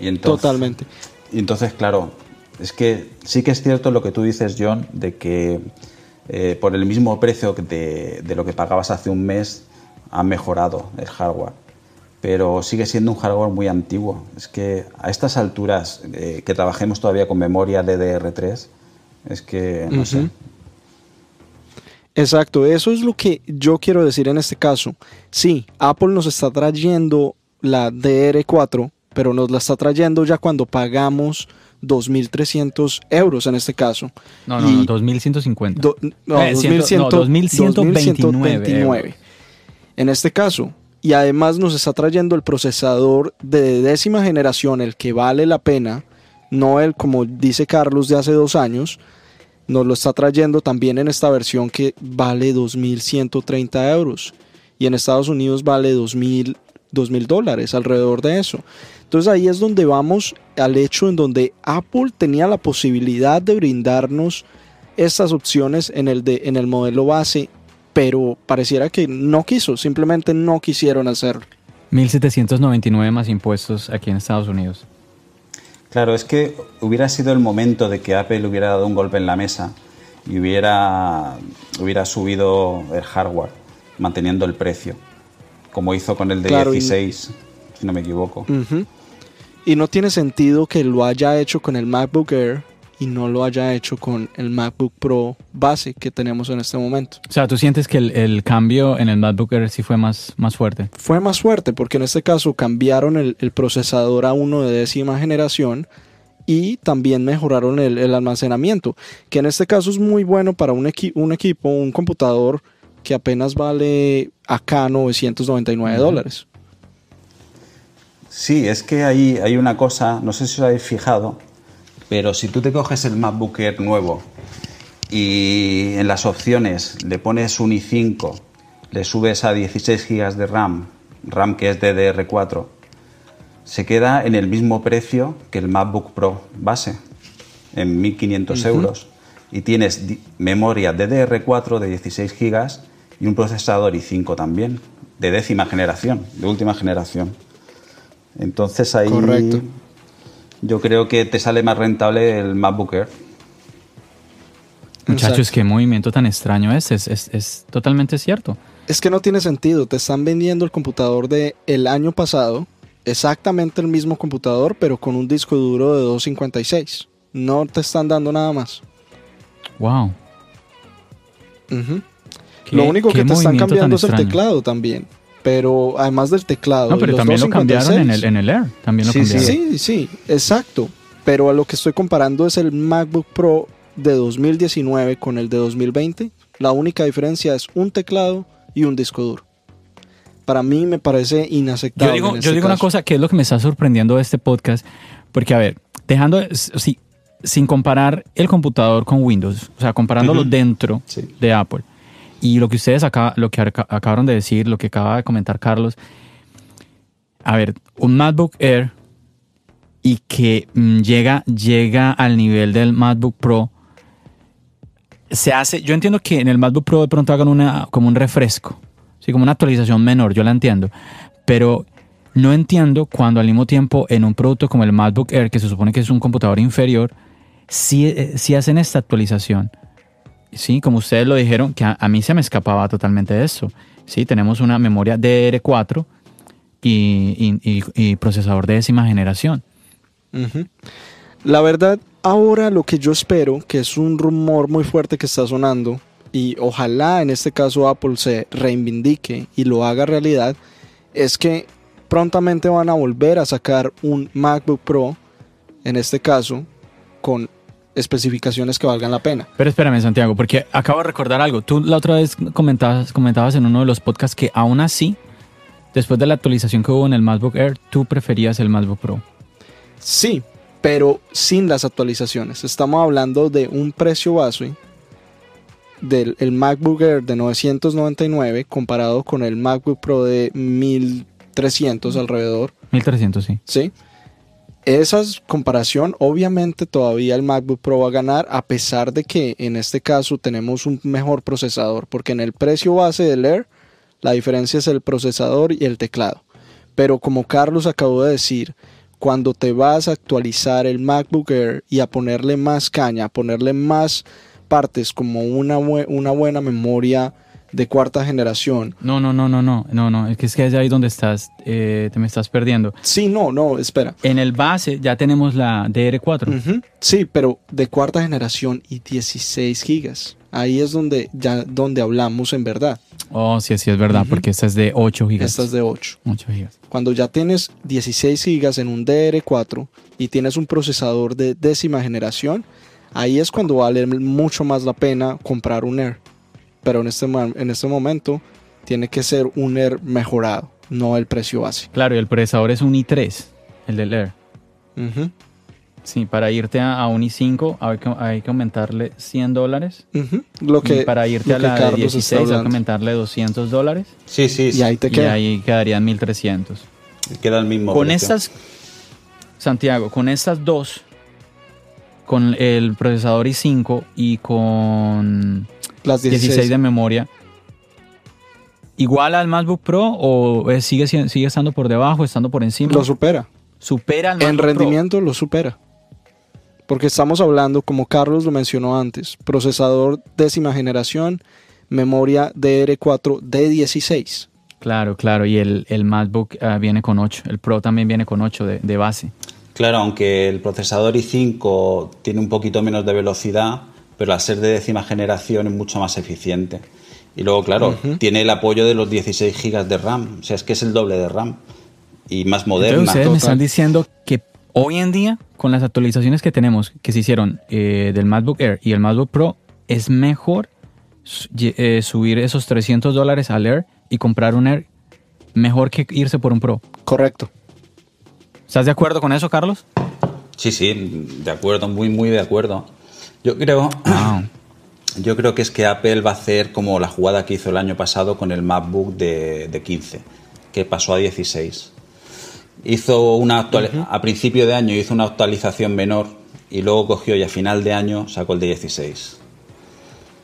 Y entonces, Totalmente. y entonces, claro, es que sí que es cierto lo que tú dices, John, de que eh, por el mismo precio de lo que pagabas hace un mes ha mejorado el hardware. Pero sigue siendo un hardware muy antiguo. Es que a estas alturas, eh, que trabajemos todavía con memoria DDR3, es que no sé. Exacto, eso es lo que yo quiero decir en este caso. Sí, Apple nos está trayendo la DR4, pero nos la está trayendo ya cuando pagamos 2.300 euros en este caso. No, no, Y no, 2150. do- no, Eh, ciento- 2100, no, 2129 2129. En este caso, y además nos está trayendo el procesador de décima generación, el que vale la pena, no el como dice Carlos de hace dos años, nos lo está trayendo también en esta versión que vale 2.130 euros y en Estados Unidos vale 2.000 2.000 dólares, alrededor de eso. Entonces ahí es donde vamos al hecho en donde Apple tenía la posibilidad de brindarnos estas opciones en el, de, en el modelo base, pero pareciera que no quiso, simplemente no quisieron hacerlo. 1.799 más impuestos aquí en Estados Unidos. Claro, es que hubiera sido el momento de que Apple hubiera dado un golpe en la mesa y hubiera, hubiera subido el hardware, manteniendo el precio, como hizo con el de 16, si no me equivoco. Y no tiene sentido que lo haya hecho con el MacBook Air y no lo haya hecho con el MacBook Pro base que tenemos en este momento. O sea, ¿tú sientes que el, cambio en el MacBook Air sí fue más, más fuerte? Fue más fuerte porque en este caso cambiaron el, procesador a uno de décima generación y también mejoraron el, almacenamiento, que en este caso es muy bueno para un, un equipo, un computador que apenas vale acá 999 dólares. Sí, es que hay, hay una cosa, no sé si os habéis fijado, pero si tú te coges el MacBook Air nuevo y en las opciones le pones un i5, le subes a 16 GB de RAM, RAM que es DDR4, se queda en el mismo precio que el MacBook Pro base, en 1500 euros. Y tienes memoria DDR4 de 16 GB y un procesador i5 también, de décima generación, de última generación. Entonces ahí Correcto yo creo que te sale más rentable el MacBook Air. Muchachos, qué movimiento tan extraño es. Es, es. totalmente cierto. Es que no tiene sentido. Te están vendiendo el computador del el año pasado, exactamente el mismo computador, pero con un disco duro de 256. No te están dando nada más. Wow. Lo único que te están cambiando es el teclado también pero además del teclado. No, pero también lo cambiaron en el, en el Air. También lo sí, cambiaron. Sí, sí, exacto. Pero a lo que estoy comparando es el MacBook Pro de 2019 con el de 2020. La única diferencia es un teclado y un disco duro. Para mí me parece inaceptable. Yo digo, yo este digo una cosa que es lo que me está sorprendiendo de este podcast. Porque, a ver, dejando, sí, sin comparar el computador con Windows, o sea, comparándolo dentro de Apple y lo que ustedes acá, lo que acabaron de decir, lo que acaba de comentar Carlos, a ver, un MacBook Air y que mm, llega, llega al nivel del MacBook Pro, se hace, yo entiendo que en el MacBook Pro de pronto hagan una, como un refresco, ¿sí? como una actualización menor, yo la entiendo, pero no entiendo cuando al mismo tiempo en un producto como el MacBook Air, que se supone que es un computador inferior, si, eh, si hacen esta actualización sí, como ustedes lo dijeron, que a, mí se me escapaba totalmente de eso. Sí, tenemos una memoria DDR4 y, procesador de décima generación. La verdad, ahora lo que yo espero, que es un rumor muy fuerte que está sonando, y ojalá en este caso Apple se reivindique y lo haga realidad, es que prontamente van a volver a sacar un MacBook Pro, en este caso, con especificaciones que valgan la pena. Pero espérame, Santiago, porque acabo de recordar algo. Tú la otra vez comentabas, comentabas en uno de los podcasts que aún así, después de la actualización que hubo en el MacBook Air, tú preferías el MacBook Pro. Sí, pero sin las actualizaciones. Estamos hablando de un precio base del el MacBook Air de 999 comparado con el MacBook Pro de 1300 alrededor. 1300, sí. Sí esa comparación, obviamente todavía el MacBook Pro va a ganar a pesar de que en este caso tenemos un mejor procesador, porque en el precio base del Air la diferencia es el procesador y el teclado. Pero como Carlos acabó de decir, cuando te vas a actualizar el MacBook Air y a ponerle más caña, a ponerle más partes como una, una buena memoria, de cuarta generación. No, no, no, no, no, no, no, es que es que es ahí donde estás, eh, te me estás perdiendo. Sí, no, no, espera. En el base ya tenemos la DR4. Sí, pero de cuarta generación y 16 gigas. Ahí es donde ya donde hablamos en verdad. Oh, sí, sí es verdad, porque esta es de 8 gigas. Esta es de 8. 8 gigas. Cuando ya tienes 16 gigas en un DR4 y tienes un procesador de décima generación, ahí es cuando vale mucho más la pena comprar un Air pero en este, en este momento tiene que ser un Air mejorado. no el precio base. Claro, y el procesador es un i3, el del Air. Ujú, Sí, para irte a, a un i5 hay que, hay que aumentarle 100 dólares. Lo que, y para irte lo a la de Carlos está 16 hay que aumentarle 200 dólares. Sí, sí, Y ahí te Y queda. ahí quedarían 1300. queda el mismo. Con precio. estas, Santiago, con estas dos, con el procesador i5 y con Las 16. 16 de memoria, ¿igual al MacBook Pro o sigue, si- sigue estando por debajo, estando por encima? Lo supera. supera al En Pro. rendimiento lo supera. Porque estamos hablando, como Carlos lo mencionó antes, procesador décima generación, memoria DR4 D16. Claro, claro, y el, el MacBook ah, viene con 8, el Pro también viene con 8 de, de base. Claro, aunque el procesador i5 tiene un poquito menos de velocidad, pero al ser de décima generación es mucho más eficiente. Y luego, claro, tiene el apoyo de los 16 GB de RAM. O sea, es que es el doble de RAM. Y más Entonces moderna. ustedes me están diciendo que hoy en día, con las actualizaciones que tenemos, que se hicieron eh, del MacBook Air y el MacBook Pro, es mejor eh, subir esos 300 dólares al Air y comprar un Air mejor que irse por un Pro. Correcto. ¿Estás de acuerdo con eso, Carlos? Sí, sí, de acuerdo, muy, muy de acuerdo. Yo creo, Wow. yo creo que es que Apple va a hacer como la jugada que hizo el año pasado con el MacBook de, de 15, que pasó a 16. Hizo una actual, a principio de año hizo una actualización menor y luego cogió y a final de año sacó el de 16.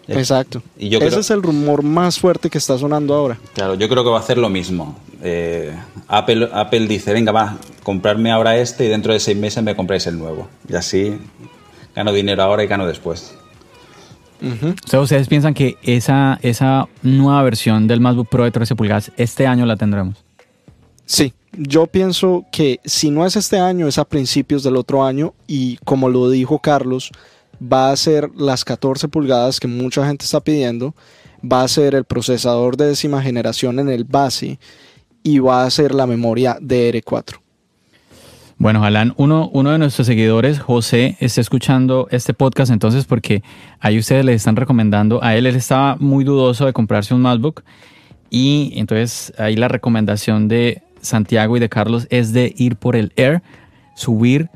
Eh, Exacto. Y yo Ese creo- es el rumor más fuerte que está sonando ahora. Claro, yo creo que va a hacer lo mismo. Eh, Apple, Apple dice, venga, va, comprarme ahora este y dentro de seis meses me compráis el nuevo. Y así gano dinero ahora y gano después. Ujú. O sea, ustedes piensan que esa, esa nueva versión del MacBook Pro de 13 pulgadas este año la tendremos. Sí, yo pienso que si no es este año, es a principios del otro año y como lo dijo Carlos, va a ser las 14 pulgadas que mucha gente está pidiendo, va a ser el procesador de décima generación en el base y va a ser la memoria DR4. Bueno, Alan, uno, uno de nuestros seguidores, José, está escuchando este podcast entonces porque ahí ustedes le están recomendando, a él él estaba muy dudoso de comprarse un MacBook y entonces ahí la recomendación de Santiago y de Carlos es de ir por el Air, subir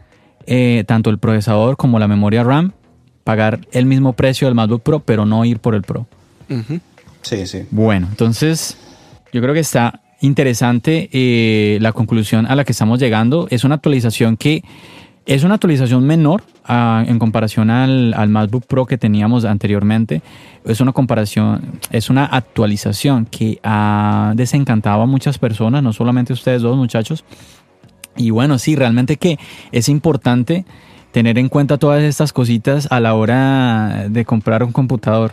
eh, tanto el procesador como la memoria RAM, pagar el mismo precio del MacBook Pro, pero no ir por el Pro. Sí, sí. Bueno, entonces yo creo que está interesante eh, la conclusión a la que estamos llegando. Es una actualización que es una actualización menor ah, en comparación al, al MacBook Pro que teníamos anteriormente. Es una comparación, es una actualización que ha desencantado a muchas personas, no solamente ustedes dos muchachos. Y bueno, sí, realmente que es importante tener en cuenta todas estas cositas a la hora de comprar un computador.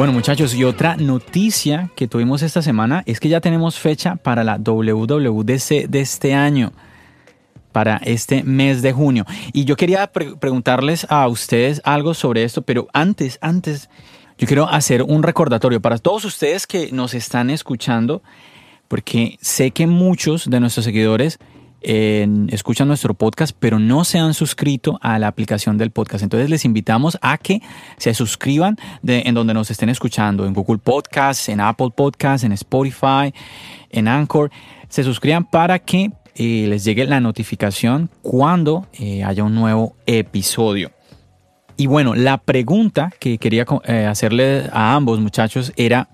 Bueno muchachos, y otra noticia que tuvimos esta semana es que ya tenemos fecha para la WWDC de este año, para este mes de junio. Y yo quería pre- preguntarles a ustedes algo sobre esto, pero antes, antes, yo quiero hacer un recordatorio para todos ustedes que nos están escuchando, porque sé que muchos de nuestros seguidores eh, escuchan nuestro podcast, pero no se han suscrito a la aplicación del podcast. Entonces les invitamos a que se suscriban en donde nos estén escuchando, en Google Podcasts, en Apple Podcasts, en Spotify, en Anchor. Se suscriban para que eh, les llegue la notificación cuando eh, haya un nuevo episodio. Y bueno, la pregunta que quería eh, hacerle a ambos muchachos era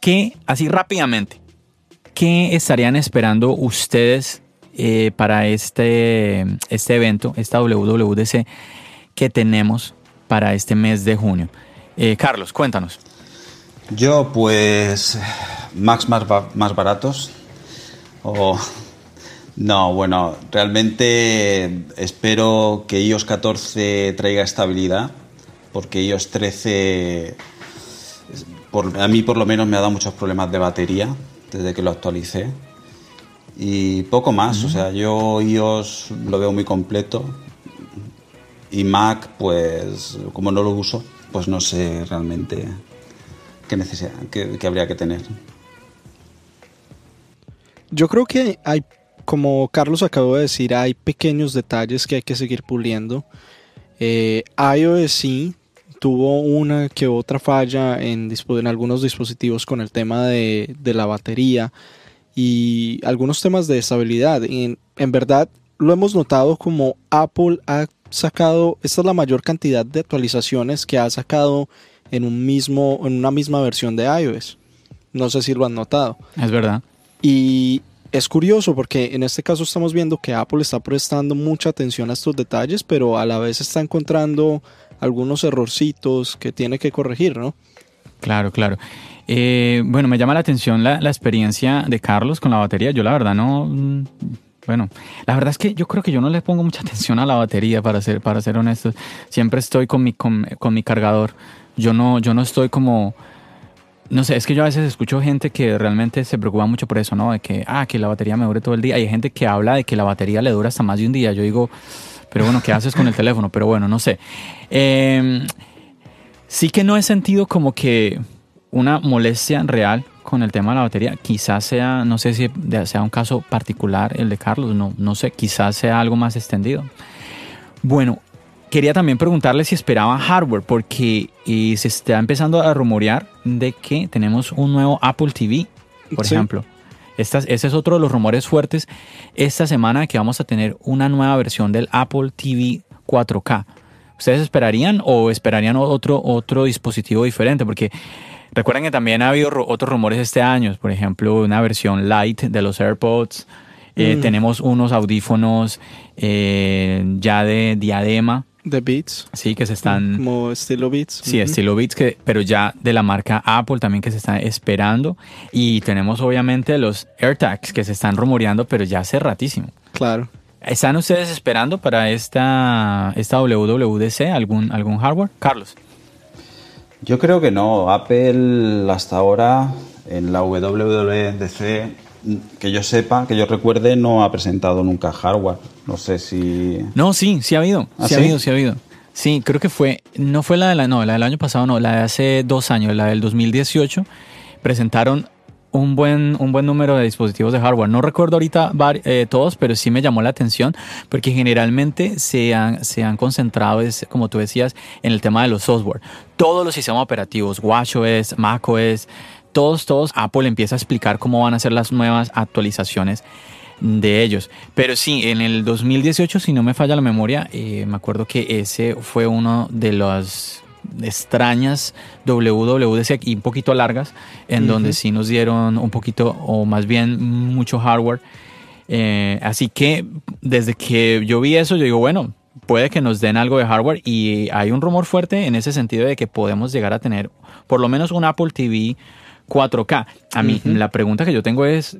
que, así rápidamente, ¿qué estarían esperando ustedes eh, para este, este evento, esta WWDC que tenemos para este mes de junio? Eh, Carlos, cuéntanos. Yo, pues, Max más, más baratos. O. No, bueno, realmente espero que iOS 14 traiga estabilidad, porque iOS 13, por, a mí por lo menos me ha dado muchos problemas de batería desde que lo actualicé. Y poco más, o sea, yo iOS lo veo muy completo y Mac, pues como no lo uso, pues no sé realmente qué necesidad, qué, qué habría que tener. Yo creo que hay, como Carlos acabó de decir, hay pequeños detalles que hay que seguir puliendo. Eh, iOS sí tuvo una que otra falla en, en algunos dispositivos con el tema de, de la batería y algunos temas de estabilidad. Y en, en verdad lo hemos notado como Apple ha sacado, esta es la mayor cantidad de actualizaciones que ha sacado en un mismo, en una misma versión de iOS. No sé si lo han notado. Es verdad. Y es curioso porque en este caso estamos viendo que Apple está prestando mucha atención a estos detalles, pero a la vez está encontrando algunos errorcitos que tiene que corregir, ¿no? Claro, claro. Eh, bueno, me llama la atención la, experiencia de Carlos con la batería. Yo la verdad no... mm, Bueno, la verdad es que yo creo que yo no le pongo mucha atención a la batería, para ser, para ser honesto. Siempre estoy con mi, con, con mi cargador. Yo no, yo no estoy como... No sé, es que yo a veces escucho gente que realmente se preocupa mucho por eso, ¿no? De que, ah, que la batería me dure todo el día. Hay gente que habla de que la batería le dura hasta más de un día. Yo digo, pero bueno, ¿qué haces con el teléfono? Pero bueno, no sé. Eh, sí que no he sentido como que una molestia real con el tema de la batería. Quizás sea, no sé si sea un caso particular el de Carlos, no, no sé, quizás sea algo más extendido. Bueno, quería también preguntarle si esperaban hardware, porque eh, se está empezando a rumorear de que tenemos un nuevo Apple TV, por Sí. ejemplo. Estas- ese es otro de los rumores fuertes esta semana que vamos a tener una nueva versión del Apple TV 4K. ¿Ustedes esperarían o esperarían otro, otro dispositivo diferente? Porque recuerden que también ha habido ru- otros rumores este año, por ejemplo, una versión light de los AirPods. Eh, Mm. Tenemos unos audífonos eh, ya de diadema, De Beats, sí, que se están... como estilo Beats. Sí, estilo Beats, que, pero ya de la marca Apple también que se está esperando. Y tenemos obviamente los AirTags que se están rumoreando, pero ya hace ratísimo. Claro. ¿Están ustedes esperando para esta, esta WWDC algún, algún hardware? Carlos. Yo creo que no. Apple hasta ahora en la WWDC, que yo sepa, que yo recuerde, no ha presentado nunca hardware. No sé si... No, sí, sí ha habido. ¿Ah, sí, ha habido, sí ha habido. Sí, creo que fue, no fue la de la, no, la del año pasado, no, la de hace dos años, la del 2018. Presentaron un buen, un buen número de dispositivos de hardware. No recuerdo ahorita eh, todos, pero sí me llamó la atención porque generalmente se han, se han concentrado, es, como tú decías, en el tema de los software. Todos los sistemas operativos, WatchOS, macOS, todos, todos, Apple empieza a explicar cómo van a ser las nuevas actualizaciones de ellos. Pero sí, en el 2018, si no me falla la memoria, eh, me acuerdo que ese fue uno de las extrañas WWDC y un poquito largas, en donde sí nos dieron un poquito, o más bien mucho hardware. Eh, así que desde que yo vi eso, yo digo, bueno, puede que nos den algo de hardware y hay un rumor fuerte en ese sentido de que podemos llegar a tener por lo menos un Apple TV 4K. A mí, la pregunta que yo tengo es,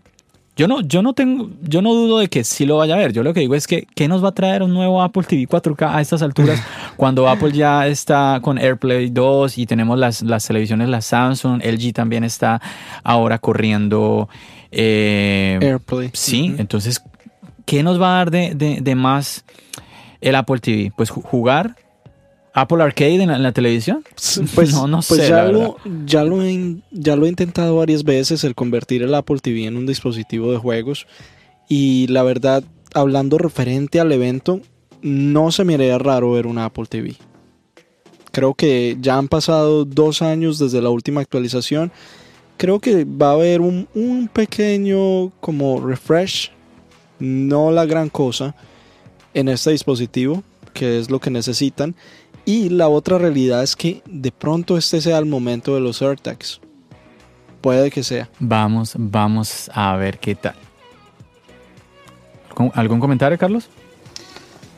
yo no, yo no tengo, yo no dudo de que sí lo vaya a ver. Yo lo que digo es que, ¿qué nos va a traer un nuevo Apple TV 4K a estas alturas? cuando Apple ya está con AirPlay 2 y tenemos las, las televisiones, la Samsung, LG también está ahora corriendo. eh, AirPlay. Sí, entonces, ¿qué nos va a dar de, de- de más el Apple TV? Pues ju- jugar Apple Arcade en la, en la televisión. Pues, no, no pues sé. ya, lo, ya, lo he, ya lo he intentado varias veces el convertir el Apple TV en un dispositivo de juegos y la verdad, hablando referente al evento, no se me haría raro ver una Apple TV. Creo que ya han pasado dos años desde la última actualización. Creo que va a haber un, un pequeño como refresh, no la gran cosa, en este dispositivo, que es lo que necesitan. Y la otra realidad es que de pronto este sea el momento de los AirTags. Puede que sea. Vamos, vamos a ver qué tal. ¿Algún- ¿Algún comentario, Carlos?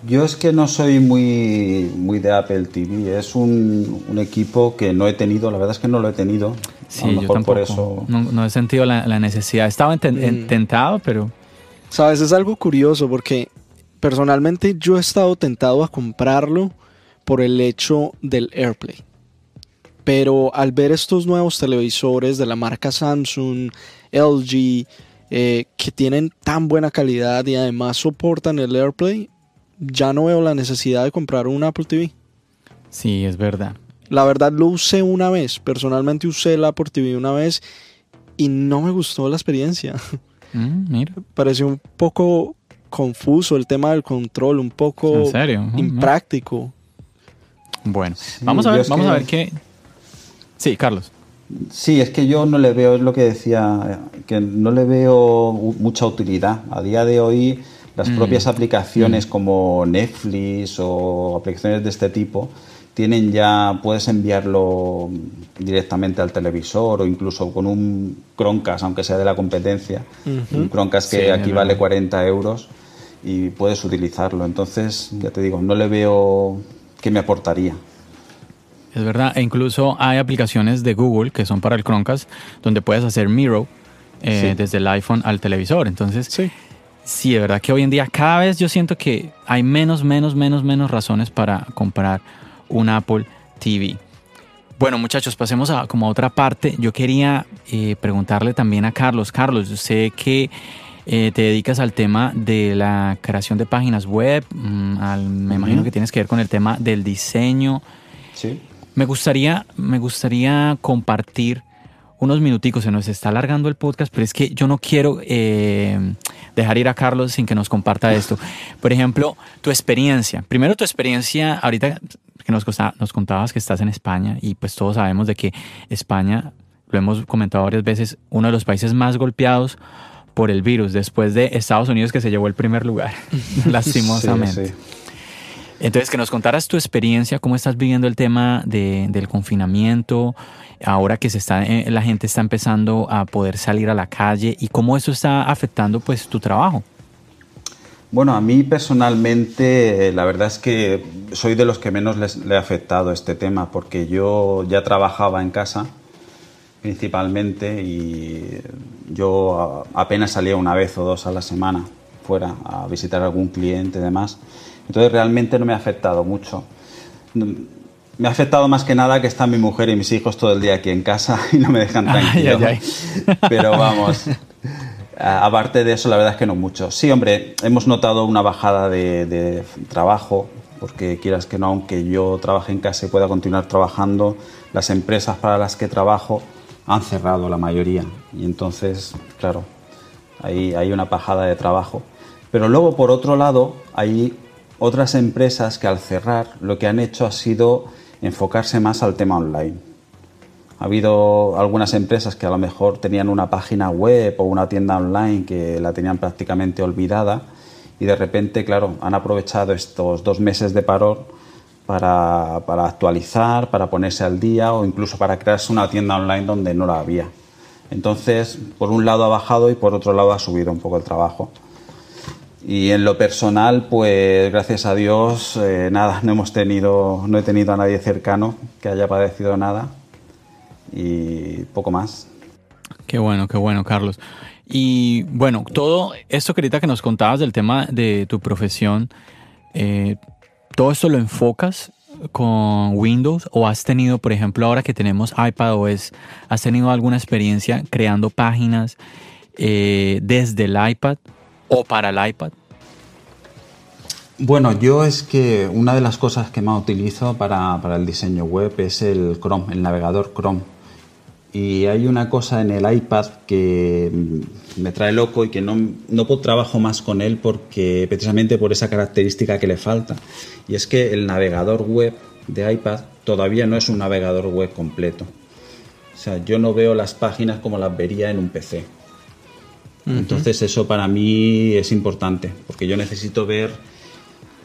Yo es que no soy muy, muy de Apple TV. Es un, un equipo que no he tenido, la verdad es que no lo he tenido. Sí, yo tampoco. Por eso... no, he sentido la, necesidad. Estaba mm. tentado, pero... Sabes, es algo curioso porque personalmente yo he estado tentado a comprarlo por el hecho del AirPlay. Pero al ver estos nuevos televisores de la marca Samsung, LG, eh, que tienen tan buena calidad y además soportan el AirPlay, ya no veo la necesidad de comprar un Apple TV. Sí, es verdad. La verdad lo usé una vez, personalmente usé el Apple TV una vez y no me gustó la experiencia. Mm, mira. Pareció un poco confuso el tema del control, un poco impráctico. Bueno, vamos a ver, vamos a ver qué. Sí, Carlos. Sí, es que yo no le veo, es lo que decía, que no le veo mucha utilidad. A día de hoy, las mm. propias aplicaciones mm. como Netflix o aplicaciones de este tipo tienen ya, puedes enviarlo directamente al televisor o incluso con un Chromecast, aunque sea de la competencia, un Chromecast que aquí vale 40 euros y puedes utilizarlo. Entonces, ya te digo, no le veo qué me aportaría. Es verdad, e incluso hay aplicaciones de Google que son para el Chromecast donde puedes hacer Miro eh, desde el iPhone al televisor. Entonces, sí. sí, de verdad que hoy en día cada vez yo siento que hay menos, menos, menos, menos razones para comprar un Apple TV. Bueno, muchachos, pasemos a como a otra parte. Yo quería eh, preguntarle también a Carlos. Carlos, yo sé que eh, te dedicas al tema de la creación de páginas web. Mm, me imagino que tienes que ver con el tema del diseño. Sí. Me gustaría, me gustaría compartir unos minuticos, se nos está alargando el podcast, pero es que yo no quiero eh, dejar ir a Carlos sin que nos comparta esto. Por ejemplo, tu experiencia. Primero tu experiencia, ahorita que nos, nos contabas que estás en España y pues todos sabemos de que España, lo hemos comentado varias veces, uno de los países más golpeados por el virus, después de Estados Unidos que se llevó el primer lugar, lastimosamente. Entonces, que nos contaras tu experiencia, cómo estás viviendo el tema del confinamiento, ahora que se está, eh, la gente está empezando a poder salir a la calle y cómo eso está afectando pues tu trabajo. Bueno, a mí personalmente la verdad es que soy de los que menos le ha afectado este tema porque yo ya trabajaba en casa principalmente y yo apenas salía una vez o dos a la semana fuera a visitar a algún cliente y demás. Entonces realmente no me ha afectado mucho. Me ha afectado más que nada que están mi mujer y mis hijos todo el día aquí en casa y no me dejan tranquilo. Pero vamos, aparte de eso, la verdad es que no mucho. Sí, hombre, hemos notado una bajada de, trabajo, porque quieras que no, aunque yo trabaje en casa y pueda continuar trabajando, las empresas para las que trabajo han cerrado la mayoría. Y entonces, claro, ahí hay una bajada de trabajo. Pero luego, por otro lado, hay otras empresas que al cerrar lo que han hecho ha sido enfocarse más al tema online. Ha habido algunas empresas que a lo mejor tenían una página web o una tienda online que la tenían prácticamente olvidada y de repente, claro, han aprovechado estos dos meses de parón para, para actualizar, para ponerse al día o incluso para crearse una tienda online donde no la había. Entonces, por un lado ha bajado y por otro lado ha subido un poco el trabajo. Y en lo personal, pues gracias a Dios, eh, nada, no hemos tenido, no he tenido a nadie cercano que haya padecido nada y poco más. Qué bueno, qué bueno, Carlos. Y bueno, todo esto que que nos contabas del tema de tu profesión, eh, ¿todo esto lo enfocas con Windows o has tenido, por ejemplo, ahora que tenemos iPadOS, has tenido alguna experiencia creando páginas eh, desde el iPad o para el iPad? Bueno, yo es que una de las cosas que más utilizo para, el diseño web es el Chrome, el navegador Chrome. Y hay una cosa en el iPad que me trae loco y que no, no trabajo más con él porque precisamente por esa característica que le falta. Y es que el navegador web de iPad todavía no es un navegador web completo. O sea, yo no veo las páginas como las vería en un PC. Entonces eso para mí es importante, porque yo necesito ver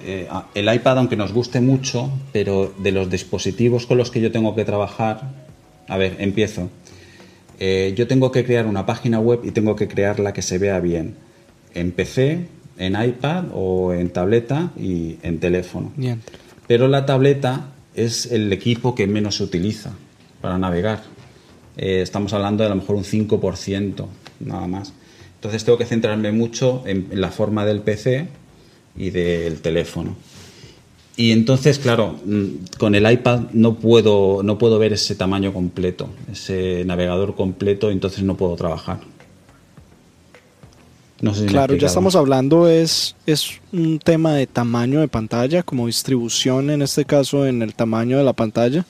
eh, el iPad, aunque nos guste mucho, pero de los dispositivos con los que yo tengo que trabajar, a ver, empiezo. Eh, yo tengo que crear una página web y tengo que crearla que se vea bien en PC, en iPad o en tableta y en teléfono. Pero la tableta es el equipo que menos se utiliza para navegar. eh, estamos hablando de a lo mejor un 5%, nada más. Entonces tengo que centrarme mucho en, la forma del PC y del teléfono. Y entonces, claro, mm, con el iPad no puedo, no puedo ver ese tamaño completo, ese navegador completo, entonces no puedo trabajar. claro, ya estamos hablando, es, es un tema de tamaño de pantalla, como distribución en este caso en el tamaño de la pantalla.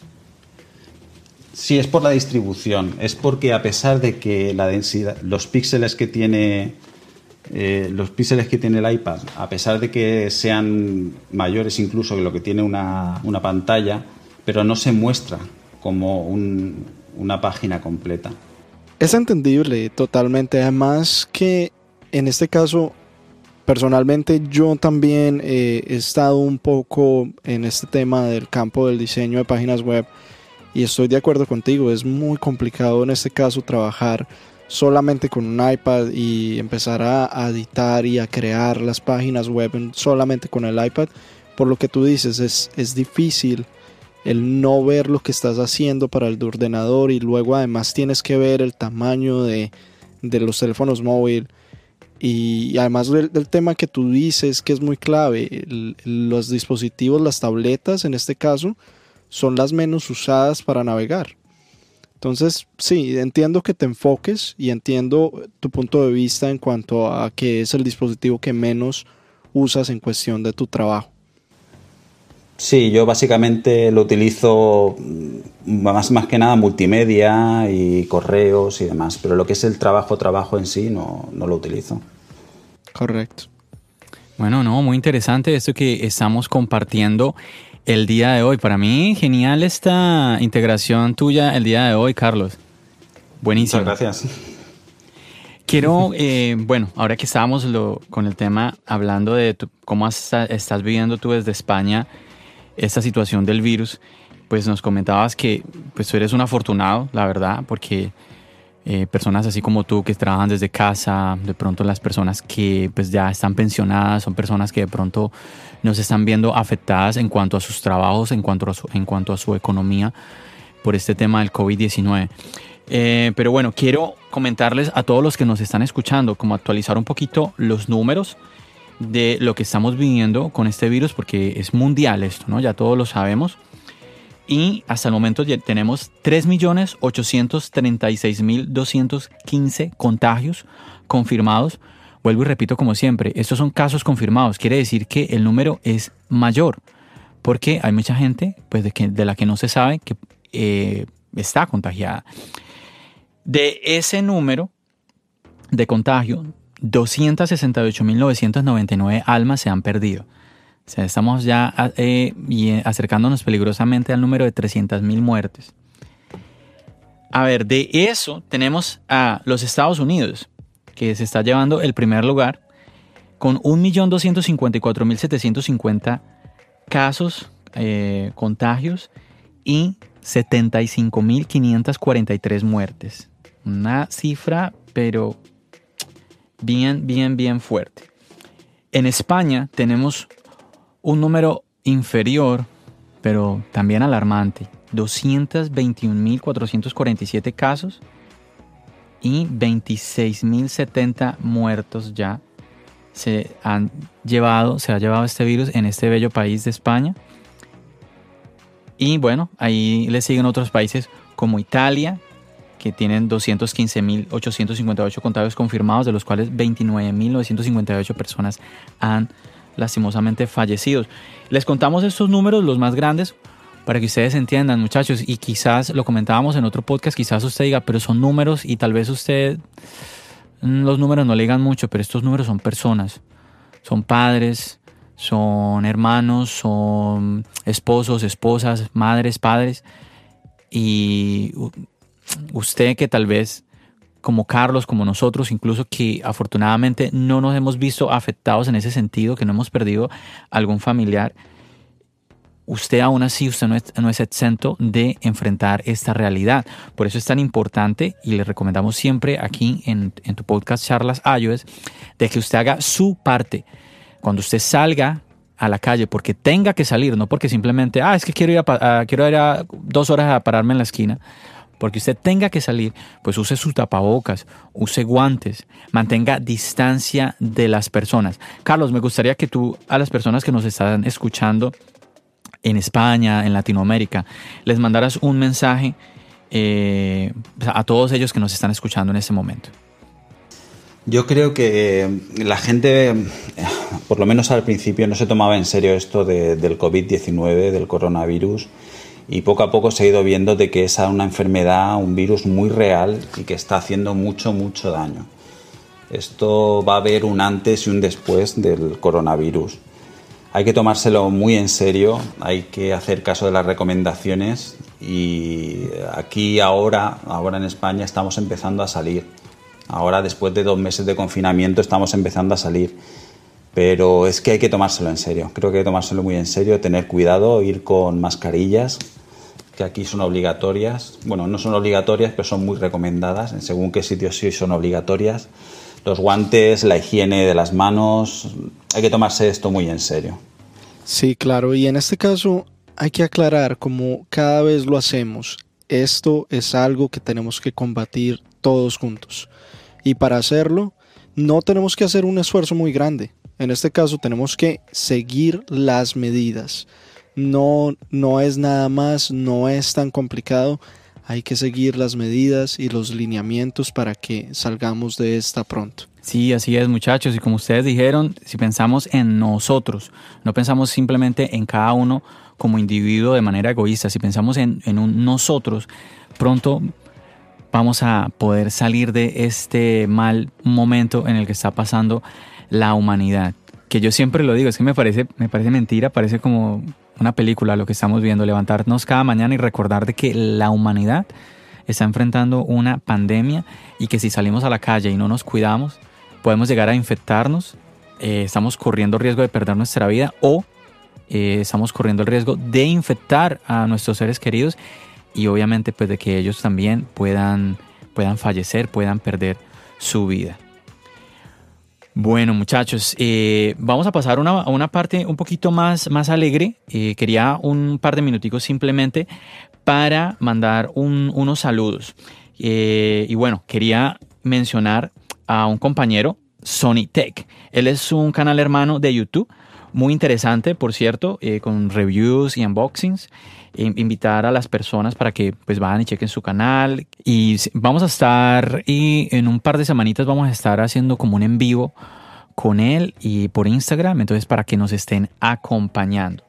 Sí, es por la distribución. Es porque a pesar de que la densidad, los píxeles que tiene eh, los píxeles que tiene el iPad, a pesar de que sean mayores incluso que lo que tiene una, pantalla, pero no se muestra como una página completa. Es entendible totalmente. Además que en este caso, personalmente yo también eh, he estado un poco en este tema del campo del diseño de páginas web y estoy de acuerdo contigo, es muy complicado en este caso trabajar solamente con un iPad y empezar a, editar y a crear las páginas web solamente con el iPad. Por lo que tú dices, es, es difícil el no ver lo que estás haciendo para el ordenador y luego además tienes que ver el tamaño de, los teléfonos móviles. Y además del, tema que tú dices que es muy clave, los dispositivos, las tabletas en este caso, son las menos usadas para navegar. Entonces, sí, entiendo que te enfoques y entiendo tu punto de vista en cuanto a que es el dispositivo que menos usas en cuestión de tu trabajo. Sí, yo básicamente lo utilizo mm, más, más que nada multimedia y correos y demás, pero lo que es el trabajo, trabajo en sí, no, no lo utilizo. Correcto. Bueno, no, muy interesante esto que estamos compartiendo el día de hoy. Para mí, genial esta integración tuya el día de hoy, Carlos. Buenísimo. Muchas gracias. Quiero, eh, bueno, ahora que estábamos con el tema hablando de cómo estás viviendo tú desde España esta situación del virus, pues nos comentabas que pues tú eres un afortunado, la verdad, porque eh, personas así como tú que trabajan desde casa, de pronto las personas que pues ya están pensionadas, son personas que de pronto nos están viendo afectadas en cuanto a sus trabajos, en cuanto a su, en cuanto a su economía por este tema del COVID-19. Eh, pero bueno, quiero comentarles a todos los que nos están escuchando, como actualizar un poquito los números de lo que estamos viviendo con este virus, porque es mundial esto, ¿no? Ya todos lo sabemos y hasta el momento ya tenemos 3.836.215 contagios confirmados. Vuelvo y repito como siempre, estos son casos confirmados, quiere decir que el número es mayor, porque hay mucha gente pues, de, la que no se sabe que eh, está contagiada. De ese número de contagio, 268.999 almas se han perdido estamos ya eh, eh, acercándonos peligrosamente al número de 300.000 muertes. A ver, de eso tenemos a los Estados Unidos, que se está llevando el primer lugar con 1.254.750 casos, eh, contagios y 75.543 muertes. Una cifra, pero bien, bien, bien fuerte. En España tenemos un número inferior, pero también alarmante, 221.447 casos y 26.070 muertos ya se han llevado, se ha llevado este virus en este bello país de España. Y bueno, ahí le siguen otros países como Italia, que tienen 215.858 contagios confirmados, de los cuales 29.958 personas han lastimosamente fallecidos. Les contamos estos números, los más grandes, para que ustedes entiendan, muchachos, y quizás lo comentábamos en otro podcast, quizás usted diga, pero son números y tal vez usted mm, los números no le digan mucho, pero estos números son personas, son padres, son hermanos, son esposos, esposas, madres, padres, y usted que tal vez como Carlos, como nosotros, incluso que afortunadamente no nos hemos visto afectados en ese sentido, que no hemos perdido algún familiar, usted aún así, usted no es, no es, exento de enfrentar esta realidad. Por eso es tan importante y le recomendamos siempre aquí en, en tu podcast Charlas iOS de que usted haga su parte. Cuando usted salga a la calle porque tenga que salir, no porque simplemente, ah, es que quiero ir a, quiero ir a dos horas a pararme en la esquina porque usted tenga que salir, pues use sus tapabocas, use guantes, mantenga distancia de las personas. Carlos, me gustaría que tú a las personas que nos están escuchando en España, en Latinoamérica, les mandaras un mensaje eh, a todos ellos que nos están escuchando en este momento. Yo creo que la gente, por lo menos al principio, no se tomaba en serio esto del COVID-19, del coronavirus, y poco a poco se ha ido viendo de que es una enfermedad, un virus muy real y que está haciendo mucho, mucho daño. Esto va a haber un antes y un después del coronavirus. Hay que tomárselo muy en serio, hay que hacer caso de las recomendaciones y aquí ahora, ahora en España estamos empezando a salir Ahora, después de dos meses de confinamiento, estamos empezando a salir. Pero es que hay que tomárselo en serio. Creo que hay que tomárselo muy en serio, tener cuidado, ir con mascarillas, que aquí son obligatorias. Bueno, no son obligatorias, pero son muy recomendadas. En según qué sitios sí son obligatorias. Los guantes, la higiene de las manos. Hay que tomarse esto muy en serio. Sí, claro. Y en este caso hay que aclarar, como cada vez lo hacemos, esto es algo que tenemos que combatir todos juntos. Y para hacerlo, no tenemos que hacer un esfuerzo muy grande. En este caso tenemos que seguir las medidas. No, no es nada más, no es tan complicado. Hay que seguir las medidas y los lineamientos para que salgamos de esta pronto. Sí, así es muchachos. Y como ustedes dijeron, si pensamos en nosotros, no pensamos simplemente en cada uno como individuo de manera egoísta, si pensamos en, en un nosotros, pronto vamos a poder salir de este mal momento en el que está pasando la humanidad. Que yo siempre lo digo, es que me parece, me parece mentira, parece como una película lo que estamos viendo, levantarnos cada mañana y recordar que la humanidad está enfrentando una pandemia y que si salimos a la calle y no nos cuidamos, podemos llegar a infectarnos, eh, estamos corriendo riesgo de perder nuestra vida o eh, estamos corriendo el riesgo de infectar a nuestros seres queridos y obviamente pues de que ellos también puedan, puedan fallecer, puedan perder su vida. Bueno muchachos, eh, vamos a pasar a una parte un poquito más, más alegre. Eh, quería un par de minuticos simplemente para mandar unos saludos. Eh, y bueno, quería mencionar a un compañero, Sony Tech. Él es un canal hermano de YouTube, muy interesante, por cierto, con reviews y unboxings invitar a las personas para que pues vayan y chequen su canal y vamos a estar y en un par de semanitas vamos a estar haciendo como un en vivo con él y por Instagram, entonces para que nos estén acompañando.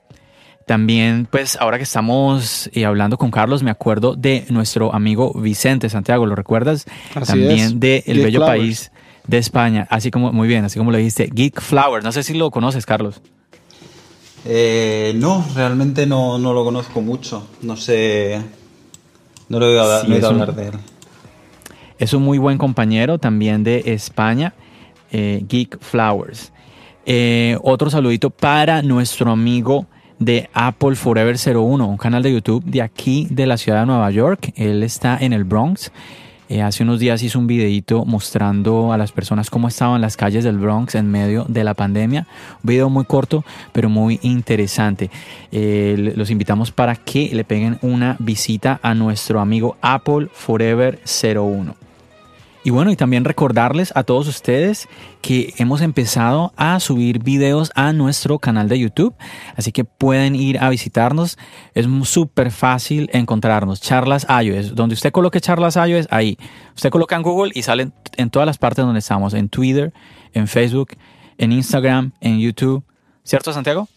También, pues ahora que estamos eh, hablando con Carlos, me acuerdo de nuestro amigo Vicente Santiago, ¿lo recuerdas? También de El Bello País de España, así como, muy bien, así como lo dijiste, Geek Flower, no sé si lo conoces, Carlos. Eh, no, realmente no, lo conozco mucho. No sé. No lo he oído, hablar de él. Es un muy buen compañero también de España, eh, Geek Flowers. Eh, otro saludito para nuestro amigo de Apple Forever 01, un canal de YouTube de aquí de la ciudad de Nueva York. Él está en el Bronx eh, hace unos días hizo un videito mostrando a las personas cómo estaban las calles del Bronx en medio de la pandemia. Un video muy corto, pero muy interesante. Eh, los invitamos para que le peguen una visita a nuestro amigo Apple Forever 01. Y bueno, y también recordarles a todos ustedes que hemos empezado a subir videos a nuestro canal de YouTube, así que pueden ir a visitarnos. Es súper fácil encontrarnos. Charlas iOS, donde usted coloque Charlas iOS, ahí. Usted coloca en Google y salen en todas las partes donde estamos, en Twitter, en Facebook, en Instagram, en YouTube. ¿Cierto, Santiago?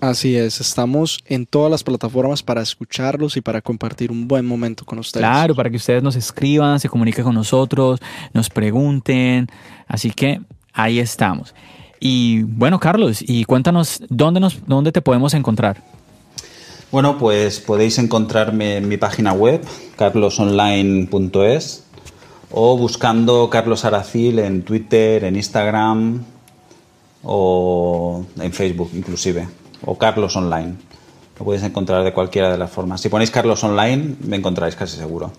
Así es, estamos en todas las plataformas para escucharlos y para compartir un buen momento con ustedes. Claro, para que ustedes nos escriban, se comuniquen con nosotros, nos pregunten. Así que ahí estamos. Y bueno, Carlos, y cuéntanos dónde, nos, dónde te podemos encontrar. Bueno, pues podéis encontrarme en mi página web, carlosonline.es, o buscando Carlos Aracil en Twitter, en Instagram o en Facebook inclusive o Carlos Online. Lo podéis encontrar de cualquiera de las formas. Si ponéis Carlos Online, me encontráis casi seguro.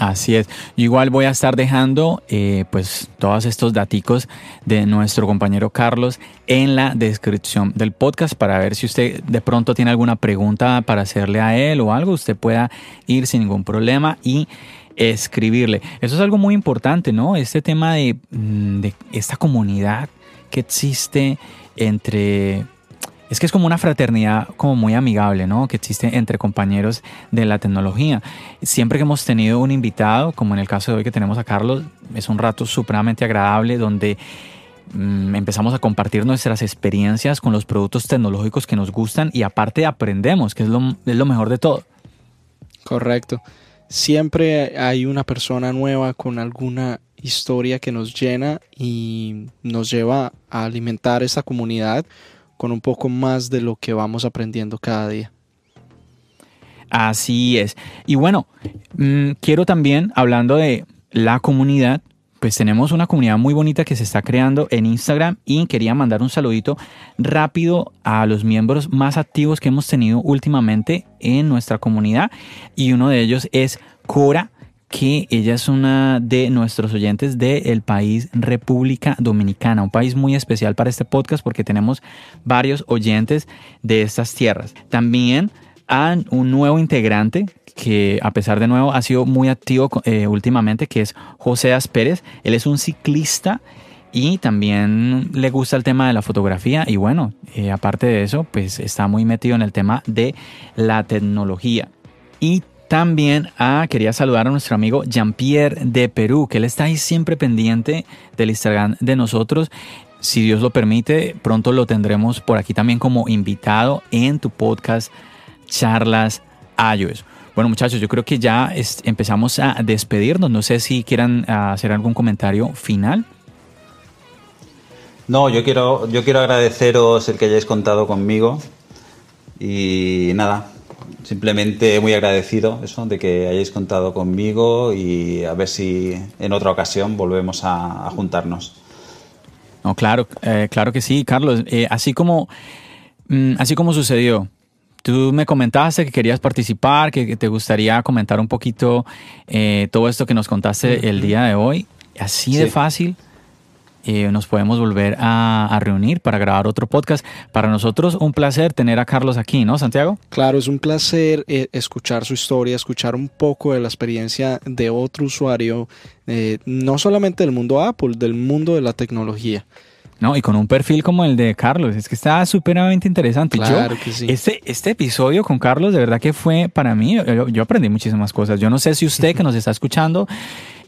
Así es. Yo igual voy a estar dejando eh, pues todos estos daticos de nuestro compañero Carlos en la descripción del podcast para ver si usted de pronto tiene alguna pregunta para hacerle a él o algo, usted pueda ir sin ningún problema y escribirle. Eso es algo muy importante, ¿no? Este tema de, mm, de esta comunidad que existe entre es que es como una fraternidad como muy amigable, ¿no? Que existe entre compañeros de la tecnología. Siempre que hemos tenido un invitado, como en el caso de hoy que tenemos a Carlos, es un rato supremamente agradable donde mm, empezamos a compartir nuestras experiencias con los productos tecnológicos que nos gustan y aparte aprendemos, que es lo, es lo mejor de todo. Correcto. Siempre hay una persona nueva con alguna historia que nos llena y nos lleva a alimentar esta comunidad con un poco más de lo que vamos aprendiendo cada día. Así es. Y bueno, mm, quiero también, hablando de la comunidad, pues tenemos una comunidad muy bonita que se está creando en Instagram y quería mandar un saludito rápido a los miembros más activos que hemos tenido últimamente en nuestra comunidad y uno de ellos es Cora que ella es una de nuestros oyentes del país República Dominicana, un país muy especial para este podcast porque tenemos varios oyentes de estas tierras. También han un nuevo integrante que a pesar de nuevo ha sido muy activo eh, últimamente, que es José Pérez. Él es un ciclista y también le gusta el tema de la fotografía y bueno, eh, aparte de eso, pues está muy metido en el tema de la tecnología. Y también ah, quería saludar a nuestro amigo Jean-Pierre de Perú, que él está ahí siempre pendiente del Instagram de nosotros. Si Dios lo permite, pronto lo tendremos por aquí también como invitado en tu podcast Charlas iOS. Bueno muchachos, yo creo que ya empezamos a despedirnos. No sé si quieran ah, hacer algún comentario final. No, yo quiero, yo quiero agradeceros el que hayáis contado conmigo. Y nada, simplemente muy agradecido eso de que hayáis contado conmigo y a ver si en otra ocasión volvemos a, juntarnos. No, claro, eh, claro que sí, Carlos. Eh, así como mm, así como sucedió. Tú me comentaste que querías participar, que, te gustaría comentar un poquito eh, todo esto que nos contaste el día de hoy. Así de fácil nos podemos volver a, reunir para grabar otro podcast. Para nosotros un placer tener a Carlos aquí, ¿no, Santiago? Claro, es un placer eh, escuchar su historia, escuchar un poco de la experiencia de otro usuario, eh, no solamente del mundo Apple, del mundo de la tecnología. No, y con un perfil como el de Carlos, es que está súperamente interesante. Claro que sí. Este, este episodio con Carlos, de verdad que fue para mí, yo aprendí muchísimas cosas. Yo no sé si usted que nos está escuchando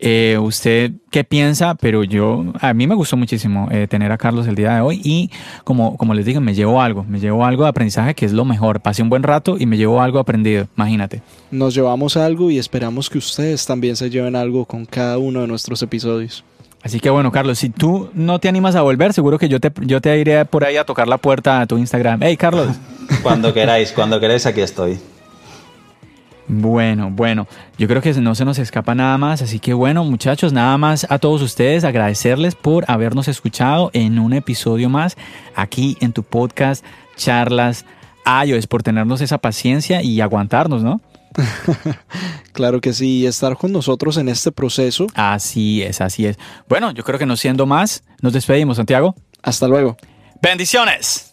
eh, ¿Usted qué piensa? Pero yo, a mí me gustó muchísimo eh, tener a Carlos el día de hoy y como, como les digo, me llevo algo, me llevo algo de aprendizaje que es lo mejor. Pasé un buen rato y me llevo algo aprendido, imagínate. Nos llevamos algo y esperamos que ustedes también se lleven algo con cada uno de nuestros episodios. Así que bueno, Carlos, si tú no te animas a volver, seguro que yo te, yo te iré por ahí a tocar la puerta a tu Instagram. Hey, Carlos. cuando queráis, cuando queráis, aquí estoy. Bueno, bueno, yo creo que no se nos escapa nada más, así que bueno muchachos, nada más a todos ustedes agradecerles por habernos escuchado en un episodio más aquí en tu podcast Charlas es por tenernos esa paciencia y aguantarnos, ¿no? claro que sí, estar con nosotros en este proceso. Así es, así es. Bueno, yo creo que no siendo más, nos despedimos, Santiago. Hasta luego. Bendiciones.